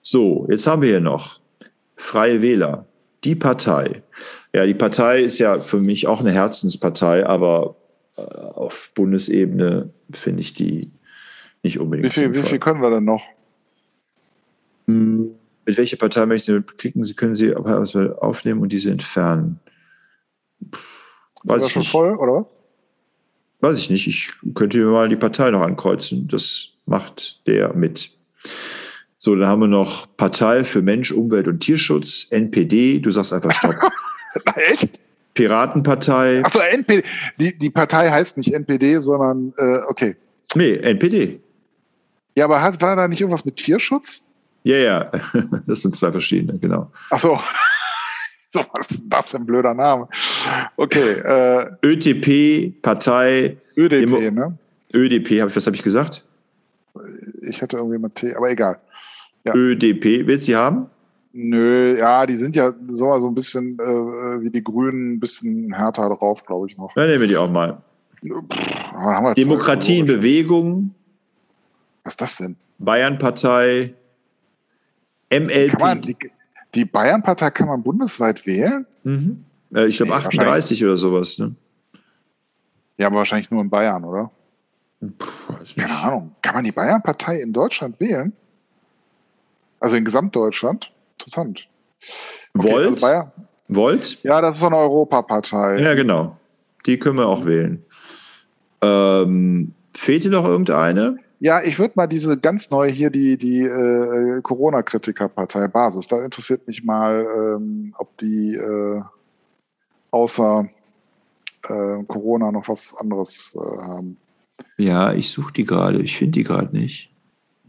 So, jetzt haben wir hier noch Freie Wähler, die Partei. Ja, die Partei ist ja für mich auch eine Herzenspartei, aber auf Bundesebene finde ich die nicht unbedingt. Wie viel, wie viel können wir denn noch? Hm, mit welcher Partei möchten Sie klicken? Sie können sie aufnehmen und diese entfernen. Weiß Ist das schon nicht. voll, oder? Weiß ich nicht. Ich könnte mir mal die Partei noch ankreuzen. Das macht der mit. So, dann haben wir noch Partei für Mensch, Umwelt und Tierschutz, NPD. Du sagst einfach Stopp. Echt? Piratenpartei. Achso, NPD. Die, die Partei heißt nicht NPD, sondern, äh, okay. Nee, NPD. Ja, aber war da nicht irgendwas mit Tierschutz? Ja, ja. Das sind zwei verschiedene, genau. Achso. So, was ist das für ein blöder Name? Okay. Äh, ÖTP, Partei. ÖDP, Demo ne? ÖDP, hab ich, was habe ich gesagt? Ich hatte irgendwie mit T, aber egal. Ja. ÖDP, willst du die haben? Nö, ja, die sind ja so, so ein bisschen äh, wie die Grünen, ein bisschen härter drauf, glaube ich noch. Dann nehmen wir die auch mal. Pff, Demokratie in Bewegung. Was ist das denn? Bayernpartei. MLP. Man, die, die Bayernpartei kann man bundesweit wählen? Mhm. Äh, ich glaube nee, 38 oder sowas. Ne? Ja, aber wahrscheinlich nur in Bayern, oder? Puh, Keine Ahnung. Kann man die Bayernpartei in Deutschland wählen? Also in Gesamtdeutschland? Interessant. Okay, Volt? Also. Volt? Ja, das ist so eine Europapartei. Ja, genau. Die können wir auch wählen. Ähm, fehlt dir noch irgendeine? Ja, ich würde mal diese ganz neue hier, die, die äh, Corona-Kritikerpartei Basis, da interessiert mich mal, ähm, ob die äh, außer äh, Corona noch was anderes äh, haben. Ja, ich suche die gerade, ich finde die gerade nicht.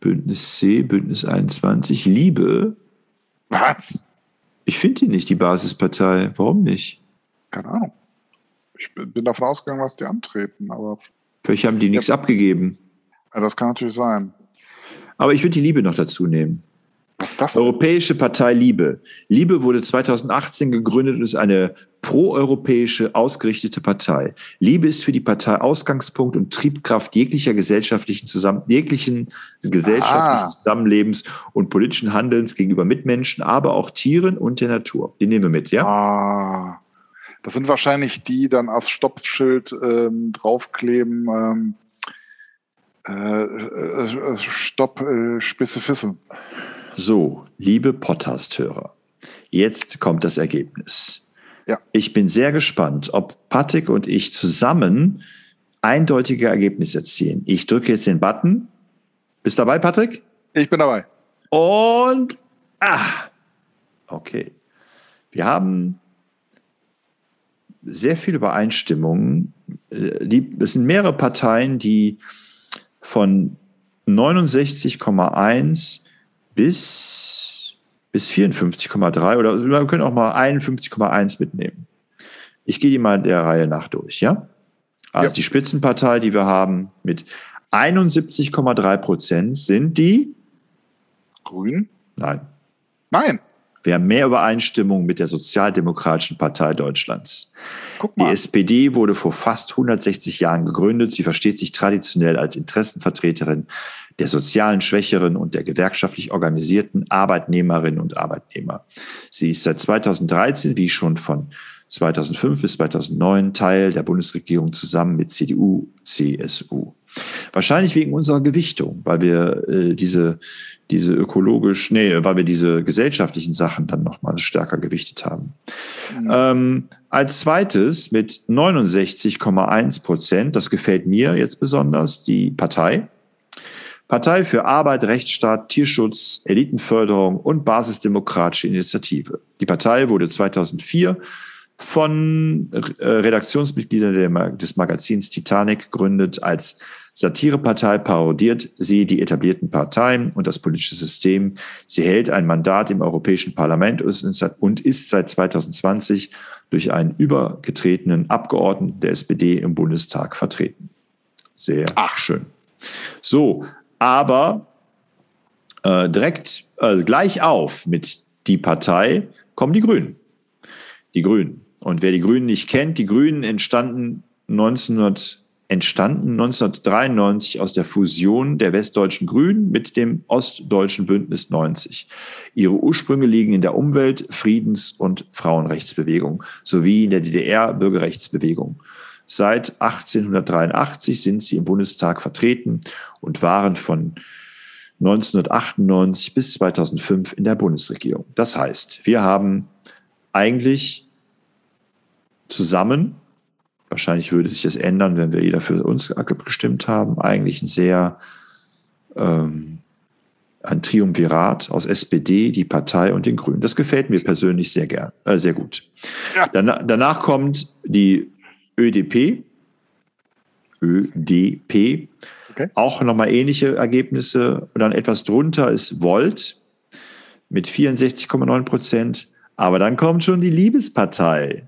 Bündnis C, Bündnis 21, Liebe. Was? Ich finde die nicht, die Basispartei. Warum nicht? Keine Ahnung. Ich bin davon ausgegangen, was die antreten, aber. Vielleicht haben die nichts abgegeben. Ja, das kann natürlich sein. Aber ich würde die Liebe noch dazu nehmen. Was ist das? Europäische Partei Liebe. Liebe wurde 2018 gegründet und ist eine proeuropäische ausgerichtete Partei. Liebe ist für die Partei Ausgangspunkt und Triebkraft jeglicher gesellschaftlichen Zusammen jeglichen gesellschaftlichen ah. Zusammenlebens und politischen Handelns gegenüber Mitmenschen, aber auch Tieren und der Natur. Die nehmen wir mit, ja? Ah. Das sind wahrscheinlich die dann aufs Stopfschild ähm, draufkleben. Ähm äh, äh, Stopp, äh, Spezifism. So, liebe Podcast-Hörer, jetzt kommt das Ergebnis. Ja. Ich bin sehr gespannt, ob Patrick und ich zusammen eindeutige Ergebnisse erzielen. Ich drücke jetzt den Button. Bist dabei, Patrick? Ich bin dabei. Und ah, okay. Wir haben sehr viele Übereinstimmungen. Es sind mehrere Parteien, die von 69,1 bis, bis 54,3 oder wir können auch mal 51,1 mitnehmen. Ich gehe die mal der Reihe nach durch, ja? Also ja. die Spitzenpartei, die wir haben mit 71,3 Prozent sind die Grünen? Nein. Nein. Wir haben mehr Übereinstimmung mit der Sozialdemokratischen Partei Deutschlands. Die SPD wurde vor fast 160 Jahren gegründet. Sie versteht sich traditionell als Interessenvertreterin der sozialen Schwächeren und der gewerkschaftlich organisierten Arbeitnehmerinnen und Arbeitnehmer. Sie ist seit 2013, wie schon von 2005 bis 2009, Teil der Bundesregierung zusammen mit CDU, CSU. Wahrscheinlich wegen unserer Gewichtung, weil wir äh, diese, diese ökologisch, nee, weil wir diese gesellschaftlichen Sachen dann nochmal stärker gewichtet haben. Mhm. Ähm, als zweites mit 69,1 Prozent, das gefällt mir jetzt besonders, die Partei. Partei für Arbeit, Rechtsstaat, Tierschutz, Elitenförderung und basisdemokratische Initiative. Die Partei wurde 2004 von äh, Redaktionsmitgliedern des Magazins Titanic gegründet als Satirepartei parodiert sie die etablierten Parteien und das politische System. Sie hält ein Mandat im Europäischen Parlament und ist seit 2020 durch einen übergetretenen Abgeordneten der SPD im Bundestag vertreten. Sehr Ach. schön. So, aber äh, direkt äh, gleich auf mit die Partei kommen die Grünen. Die Grünen. Und wer die Grünen nicht kennt, die Grünen entstanden 1900 entstanden 1993 aus der Fusion der westdeutschen Grünen mit dem ostdeutschen Bündnis 90. Ihre Ursprünge liegen in der Umwelt-, Friedens- und Frauenrechtsbewegung sowie in der DDR-Bürgerrechtsbewegung. Seit 1883 sind sie im Bundestag vertreten und waren von 1998 bis 2005 in der Bundesregierung. Das heißt, wir haben eigentlich zusammen wahrscheinlich würde sich das ändern, wenn wir jeder für uns gestimmt haben, eigentlich ein sehr ähm, ein Triumvirat aus SPD, die Partei und den Grünen. Das gefällt mir persönlich sehr gern, äh, sehr gut. Ja. Danach, danach kommt die ÖDP, ÖDP, okay. auch nochmal ähnliche Ergebnisse. Und dann etwas drunter ist Volt mit 64,9 Prozent. Aber dann kommt schon die Liebespartei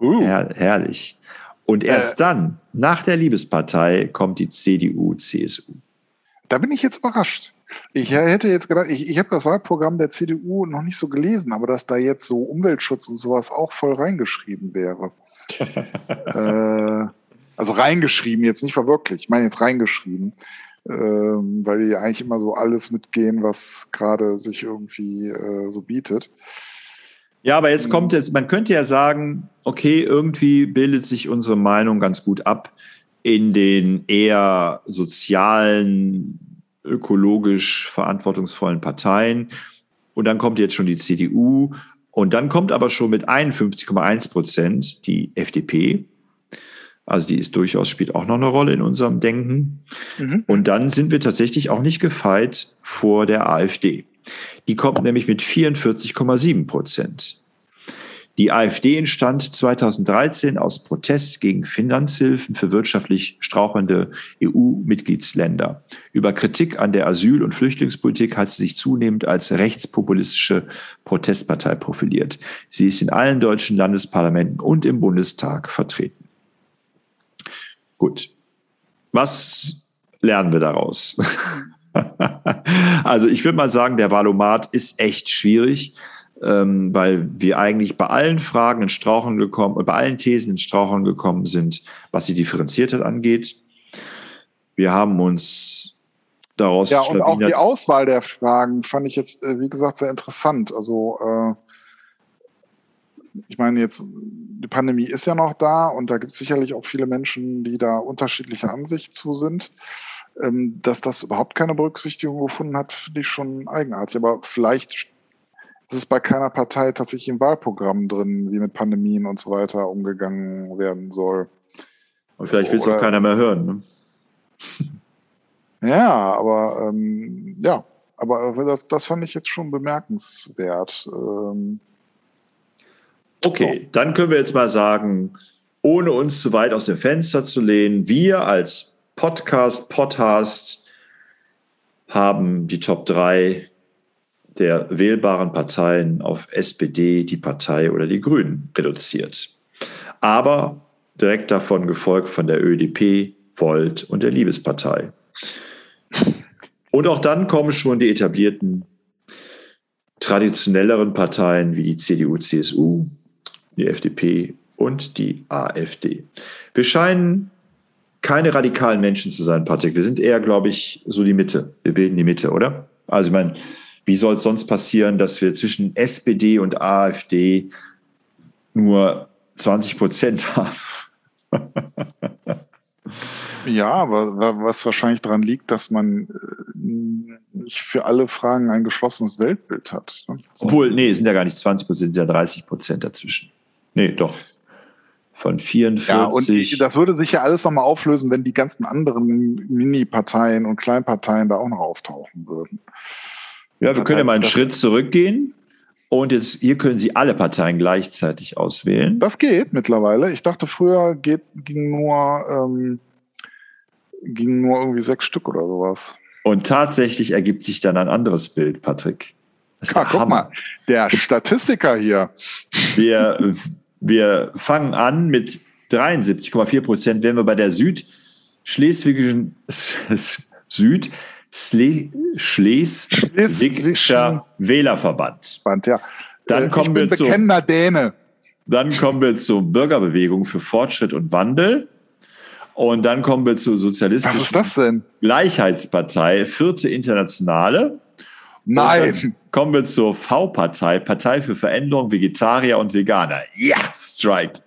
Uh. Her herrlich. Und erst äh, dann, nach der Liebespartei, kommt die CDU, CSU. Da bin ich jetzt überrascht. Ich hätte jetzt gedacht, ich, ich habe das Wahlprogramm der CDU noch nicht so gelesen, aber dass da jetzt so Umweltschutz und sowas auch voll reingeschrieben wäre. Äh, also reingeschrieben, jetzt nicht verwirklicht, ich meine jetzt reingeschrieben, äh, weil die eigentlich immer so alles mitgehen, was gerade sich irgendwie äh, so bietet. Ja, aber jetzt kommt jetzt, man könnte ja sagen, okay, irgendwie bildet sich unsere Meinung ganz gut ab in den eher sozialen, ökologisch verantwortungsvollen Parteien. Und dann kommt jetzt schon die CDU. Und dann kommt aber schon mit 51,1 Prozent die FDP. Also die ist durchaus, spielt auch noch eine Rolle in unserem Denken. Mhm. Und dann sind wir tatsächlich auch nicht gefeit vor der AfD. Die kommt nämlich mit 44,7 Prozent. Die AfD entstand 2013 aus Protest gegen Finanzhilfen für wirtschaftlich strauchelnde EU-Mitgliedsländer. Über Kritik an der Asyl- und Flüchtlingspolitik hat sie sich zunehmend als rechtspopulistische Protestpartei profiliert. Sie ist in allen deutschen Landesparlamenten und im Bundestag vertreten. Gut. Was lernen wir daraus? also ich würde mal sagen, der Valomat ist echt schwierig, ähm, weil wir eigentlich bei allen Fragen in Straucheln gekommen, bei allen Thesen in Straucheln gekommen sind, was die Differenziertheit angeht. Wir haben uns daraus ja und auch die Auswahl der Fragen fand ich jetzt äh, wie gesagt sehr interessant. Also äh, ich meine jetzt die Pandemie ist ja noch da und da gibt es sicherlich auch viele Menschen, die da unterschiedliche Ansicht zu sind. Ähm, dass das überhaupt keine Berücksichtigung gefunden hat, finde ich schon eigenartig. Aber vielleicht ist es bei keiner Partei tatsächlich im Wahlprogramm drin, wie mit Pandemien und so weiter umgegangen werden soll. Und vielleicht will es auch keiner mehr hören. Ne? Ja, aber ähm, ja, aber das, das fand ich jetzt schon bemerkenswert. Ähm, okay, so. dann können wir jetzt mal sagen, ohne uns zu weit aus dem Fenster zu lehnen, wir als Podcast, Podcast haben die Top 3 der wählbaren Parteien auf SPD, die Partei oder die Grünen reduziert. Aber direkt davon gefolgt von der ÖDP, Volt und der Liebespartei. Und auch dann kommen schon die etablierten traditionelleren Parteien wie die CDU, CSU, die FDP und die AfD. Wir scheinen keine radikalen Menschen zu sein, Patrick. Wir sind eher, glaube ich, so die Mitte. Wir bilden die Mitte, oder? Also, ich meine, wie soll es sonst passieren, dass wir zwischen SPD und AfD nur 20 Prozent haben? ja, aber was wahrscheinlich daran liegt, dass man äh, nicht für alle Fragen ein geschlossenes Weltbild hat. Ne? Obwohl, nee, es sind ja gar nicht 20 Prozent, es sind ja 30 Prozent dazwischen. Nee, doch von 44. Ja, und das würde sich ja alles nochmal auflösen, wenn die ganzen anderen Mini-Parteien und Kleinparteien da auch noch auftauchen würden. Ja, wir können ja mal einen Schritt zurückgehen. Und jetzt hier können Sie alle Parteien gleichzeitig auswählen. Das geht mittlerweile. Ich dachte, früher geht, ging nur ähm, ging nur irgendwie sechs Stück oder sowas. Und tatsächlich ergibt sich dann ein anderes Bild, Patrick. Ja, guck mal, der Statistiker hier. Wir wir fangen an mit 73,4 Prozent, wenn wir bei der Südschleswigischen Süd Schleswigscher Wählerverband. Ja. Dann äh, kommen wir zu, Däne. Dann kommen wir zur Bürgerbewegung für Fortschritt und Wandel. Und dann kommen wir zur sozialistischen Gleichheitspartei, vierte Internationale. Nein. Kommen wir zur V-Partei, Partei für Veränderung, Vegetarier und Veganer. Ja, Strike.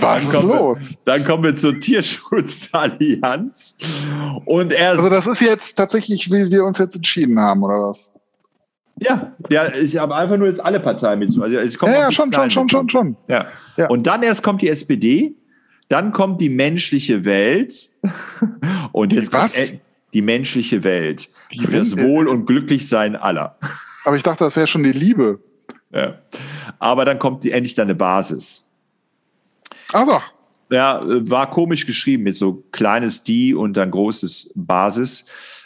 Was ist los? Wir, dann kommen wir zur Tierschutzallianz. Und erst. Also, das ist jetzt tatsächlich, wie wir uns jetzt entschieden haben, oder was? Ja, ja, ich habe einfach nur jetzt alle Parteien mit. Also es kommt ja, ja schon, schon, schon, schon, schon. Ja. ja. Und dann erst kommt die SPD, dann kommt die menschliche Welt. Und jetzt was? kommt die menschliche Welt. Die für das Wohl und Glücklichsein aller. Aber ich dachte, das wäre schon die Liebe. Ja. Aber dann kommt die, endlich deine Basis. Ach doch. Ja, war komisch geschrieben mit so kleines Die und dann großes Basis.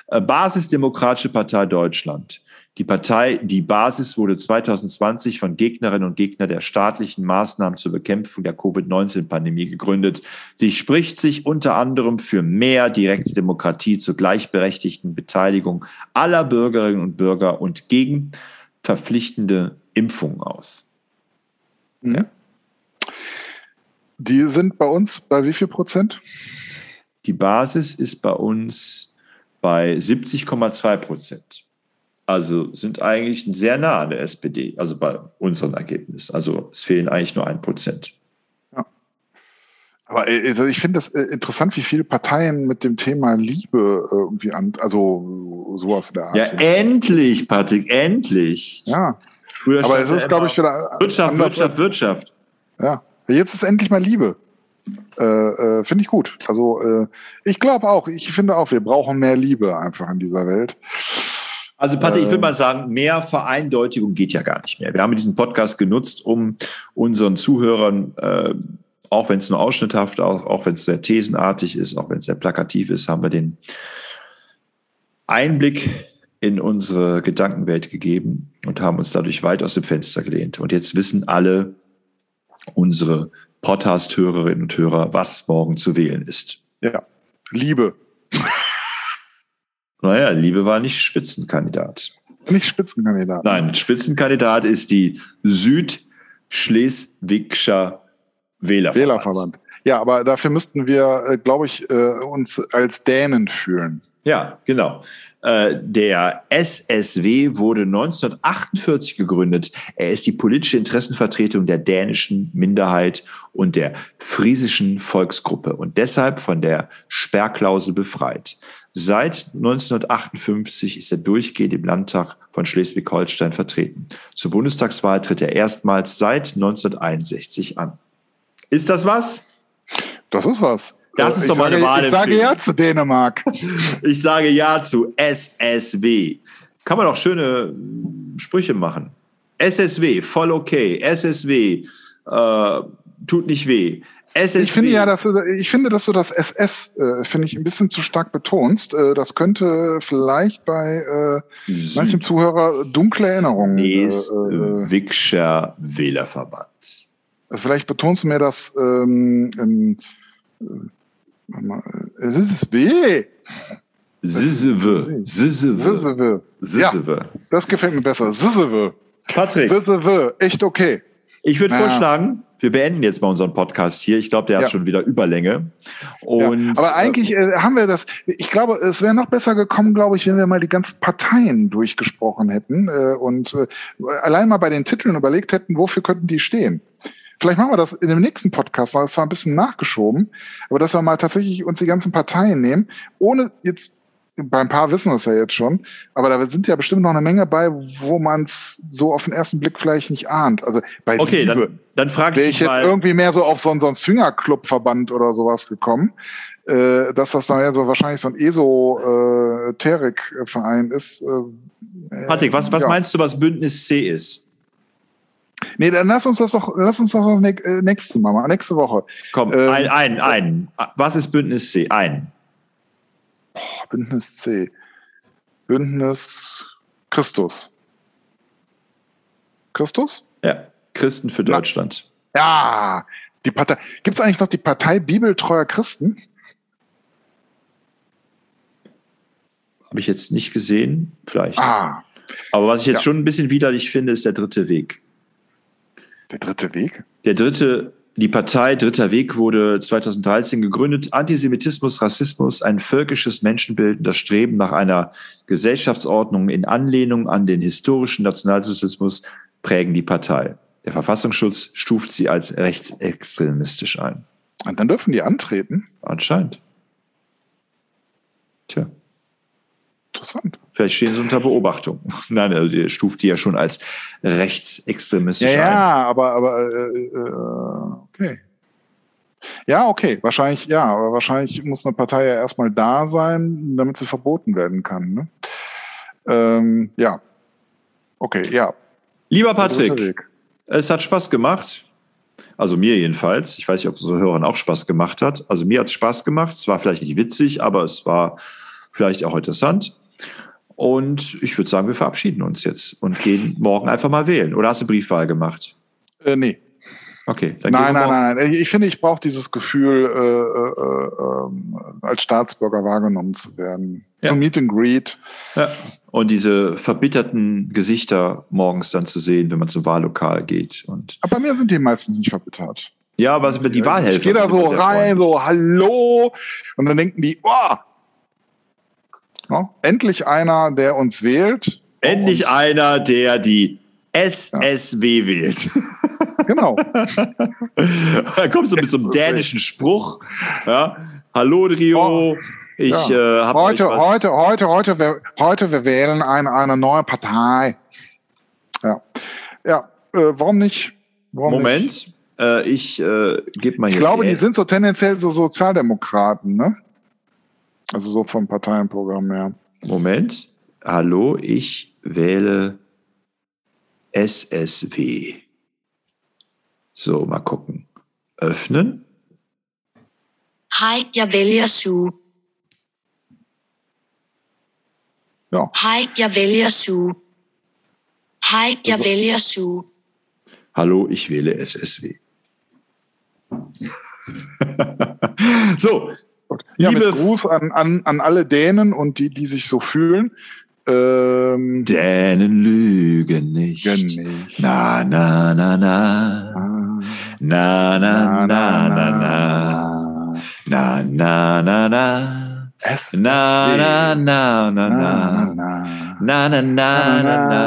Äh, Basis Demokratische Partei Deutschland. Die Partei Die Basis wurde 2020 von Gegnerinnen und Gegnern der staatlichen Maßnahmen zur Bekämpfung der Covid-19-Pandemie gegründet. Sie spricht sich unter anderem für mehr direkte Demokratie zur gleichberechtigten Beteiligung aller Bürgerinnen und Bürger und gegen verpflichtende Impfungen aus. Mhm. Ja. Die sind bei uns bei wie viel Prozent? Die Basis ist bei uns bei 70,2 Prozent. Also sind eigentlich sehr nah an der SPD, also bei unserem Ergebnis. Also es fehlen eigentlich nur ein Prozent. Ja. Aber äh, also ich finde es äh, interessant, wie viele Parteien mit dem Thema Liebe äh, irgendwie an, also sowas in der Art. Ja, endlich, Patrick, endlich. Ja. Früher Aber es ist, glaube ich, wieder. Wirtschaft, Wirtschaft, Wirtschaft. Ja. Jetzt ist endlich mal Liebe. Äh, äh, finde ich gut. Also äh, ich glaube auch, ich finde auch, wir brauchen mehr Liebe einfach in dieser Welt. Also Patrick, ich würde ähm. mal sagen, mehr Vereindeutigung geht ja gar nicht mehr. Wir haben diesen Podcast genutzt, um unseren Zuhörern, äh, auch wenn es nur ausschnitthaft, auch, auch wenn es sehr thesenartig ist, auch wenn es sehr plakativ ist, haben wir den Einblick in unsere Gedankenwelt gegeben und haben uns dadurch weit aus dem Fenster gelehnt. Und jetzt wissen alle unsere Podcast-Hörerinnen und Hörer, was morgen zu wählen ist. Ja, Liebe. Naja, Liebe war nicht Spitzenkandidat. Nicht Spitzenkandidat. Nein, Spitzenkandidat ist die Südschleswigscher Wählerverband. Wählerverband. Ja, aber dafür müssten wir, äh, glaube ich, äh, uns als Dänen fühlen. Ja, genau. Äh, der SSW wurde 1948 gegründet. Er ist die politische Interessenvertretung der dänischen Minderheit und der friesischen Volksgruppe und deshalb von der Sperrklausel befreit. Seit 1958 ist er durchgehend im Landtag von Schleswig-Holstein vertreten. Zur Bundestagswahl tritt er erstmals seit 1961 an. Ist das was? Das ist was. Das ist ich doch mal eine Wahl. Ich sage ja zu Dänemark. Ich sage ja zu SSW. Kann man doch schöne Sprüche machen. SSW, voll okay. SSW, äh, tut nicht weh. SSW. Ich finde ja, dass du, ich finde, dass du das SS äh, finde ich ein bisschen zu stark betonst. Äh, das könnte vielleicht bei äh, manchen Zuhörer dunkle Erinnerungen. Äh, äh, Wigscher Wählerverband. Also vielleicht betonst du mir das. Ähm, ähm, es ist weh. Sisewe. Sisewe. Sisewe. Ja, das gefällt mir besser. Sisewe. Patrick. Sisewe. Echt okay. Ich würde ja. vorschlagen, wir beenden jetzt mal unseren Podcast hier. Ich glaube, der hat ja. schon wieder Überlänge. Und, ja. Aber eigentlich äh, haben wir das, ich glaube, es wäre noch besser gekommen, glaube ich, wenn wir mal die ganzen Parteien durchgesprochen hätten äh, und äh, allein mal bei den Titeln überlegt hätten, wofür könnten die stehen. Vielleicht machen wir das in dem nächsten Podcast, das ist zwar ein bisschen nachgeschoben, aber dass wir mal tatsächlich uns die ganzen Parteien nehmen, ohne jetzt bei ein paar wissen wir es ja jetzt schon, aber da sind ja bestimmt noch eine Menge bei, wo man es so auf den ersten Blick vielleicht nicht ahnt. Also bei okay, Liebe dann, dann frage ich, ich jetzt irgendwie mehr so auf so, einen, so einen Swingerclub-Verband oder sowas gekommen, äh, dass das dann ja so wahrscheinlich so ein Esoterik-Verein ist. Äh, Patrick, was, was ja. meinst du, was Bündnis C ist? Nee, dann lass uns das doch, lass uns doch ne, nächste Mal, nächste Woche. Komm, ähm, ein, ein, ein. Was ist Bündnis C? Ein. Bündnis C. Bündnis Christus. Christus? Ja, Christen für Deutschland. Ja, die Partei. Gibt es eigentlich noch die Partei Bibeltreuer Christen? Habe ich jetzt nicht gesehen, vielleicht. Ah. Aber was ich jetzt ja. schon ein bisschen widerlich finde, ist der dritte Weg. Der dritte Weg? Der dritte die Partei Dritter Weg wurde 2013 gegründet. Antisemitismus, Rassismus, ein völkisches Menschenbild und das Streben nach einer Gesellschaftsordnung in Anlehnung an den historischen Nationalsozialismus prägen die Partei. Der Verfassungsschutz stuft sie als rechtsextremistisch ein. Und dann dürfen die antreten? Anscheinend. Tja. Interessant. Vielleicht stehen sie unter Beobachtung. Nein, also die stuft die ja schon als rechtsextremistisch ja, ein. Ja, aber, aber äh, äh, okay. Ja, okay. Wahrscheinlich, ja, aber wahrscheinlich muss eine Partei ja erstmal da sein, damit sie verboten werden kann. Ne? Ähm, ja. Okay, ja. Lieber Patrick, es hat Spaß gemacht. Also mir jedenfalls. Ich weiß nicht, ob es so Hörern auch Spaß gemacht hat. Also mir hat es Spaß gemacht. Es war vielleicht nicht witzig, aber es war vielleicht auch interessant. Und ich würde sagen, wir verabschieden uns jetzt und gehen morgen einfach mal wählen. Oder hast du Briefwahl gemacht? Äh, nee. Okay. Dann nein, nein, nein, nein. Ich finde, ich brauche dieses Gefühl, äh, äh, äh, als Staatsbürger wahrgenommen zu werden. Ja. Zum Meet and Greet. Ja. Und diese verbitterten Gesichter morgens dann zu sehen, wenn man zum Wahllokal geht. Und aber bei mir sind die meistens nicht verbittert. Ja, aber die Wahlhelfer. Jeder so rein, so Hallo. Und dann denken die, oh, No? Endlich einer, der uns wählt. Endlich uns einer, der die SSW ja. wählt. Genau. da kommst du mit so einem dänischen Spruch. Ja. Hallo Trio. Oh. Ich ja. äh, habe heute, heute, heute, heute, wir, heute, wir wählen eine, eine neue Partei. Ja, ja. Äh, warum nicht? Warum Moment, nicht? Äh, ich äh, gebe mal hier. Ich glaube, die sind so tendenziell so Sozialdemokraten, ne? Also so vom Parteienprogramm her. Moment. Hallo, ich wähle SSW. So, mal gucken. Öffnen. Hej, jeg vælger Sue. Ja. Hej, jeg vælger Sue. Hej, jeg vælger Sue. Hallo, ich wähle SSW. so, ja, Liebe Gruß an, an, an alle Dänen und die, die sich so fühlen. Ähm, Dänen lügen nicht. nicht. Na, na, na, na. Na, na, na, na, na. Na, na, na, na. Es na, na, na, na, na. Na, na, na, na, na.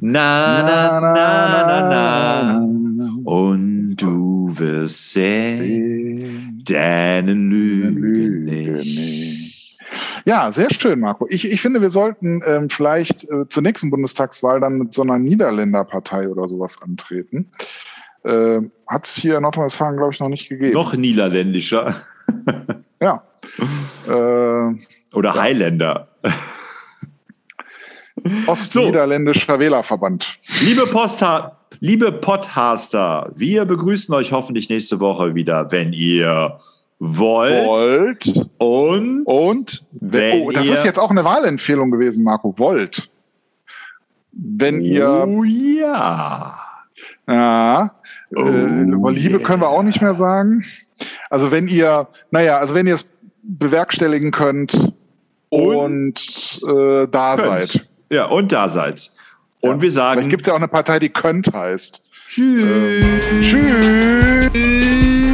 Na, na, na, na, na. Und du wirst sehen. Dänen lügen nicht. Ja, sehr schön, Marco. Ich, ich finde, wir sollten ähm, vielleicht äh, zur nächsten Bundestagswahl dann mit so einer Niederländerpartei oder sowas antreten. Äh, Hat es hier in Nordrhein-Westfalen, glaube ich, noch nicht gegeben. Noch niederländischer. ja. Äh, oder ja. Highlander. Ostniederländischer so. Wählerverband. Liebe Posta Liebe Podcaster, wir begrüßen euch hoffentlich nächste Woche wieder, wenn ihr wollt. Wollt. Und, und wenn oh, das ist jetzt auch eine Wahlempfehlung gewesen, Marco. Wollt. Wenn ihr. Oh ja. Ja. Oh, äh, Liebe yeah. können wir auch nicht mehr sagen. Also wenn ihr, naja, also wenn ihr es bewerkstelligen könnt, und, äh, da Könnt. seid. Ja, und da seid. Und wir Vielleicht sagen gibt es ja auch eine Partei, die könnt heißt. Tschüss. Tschüss.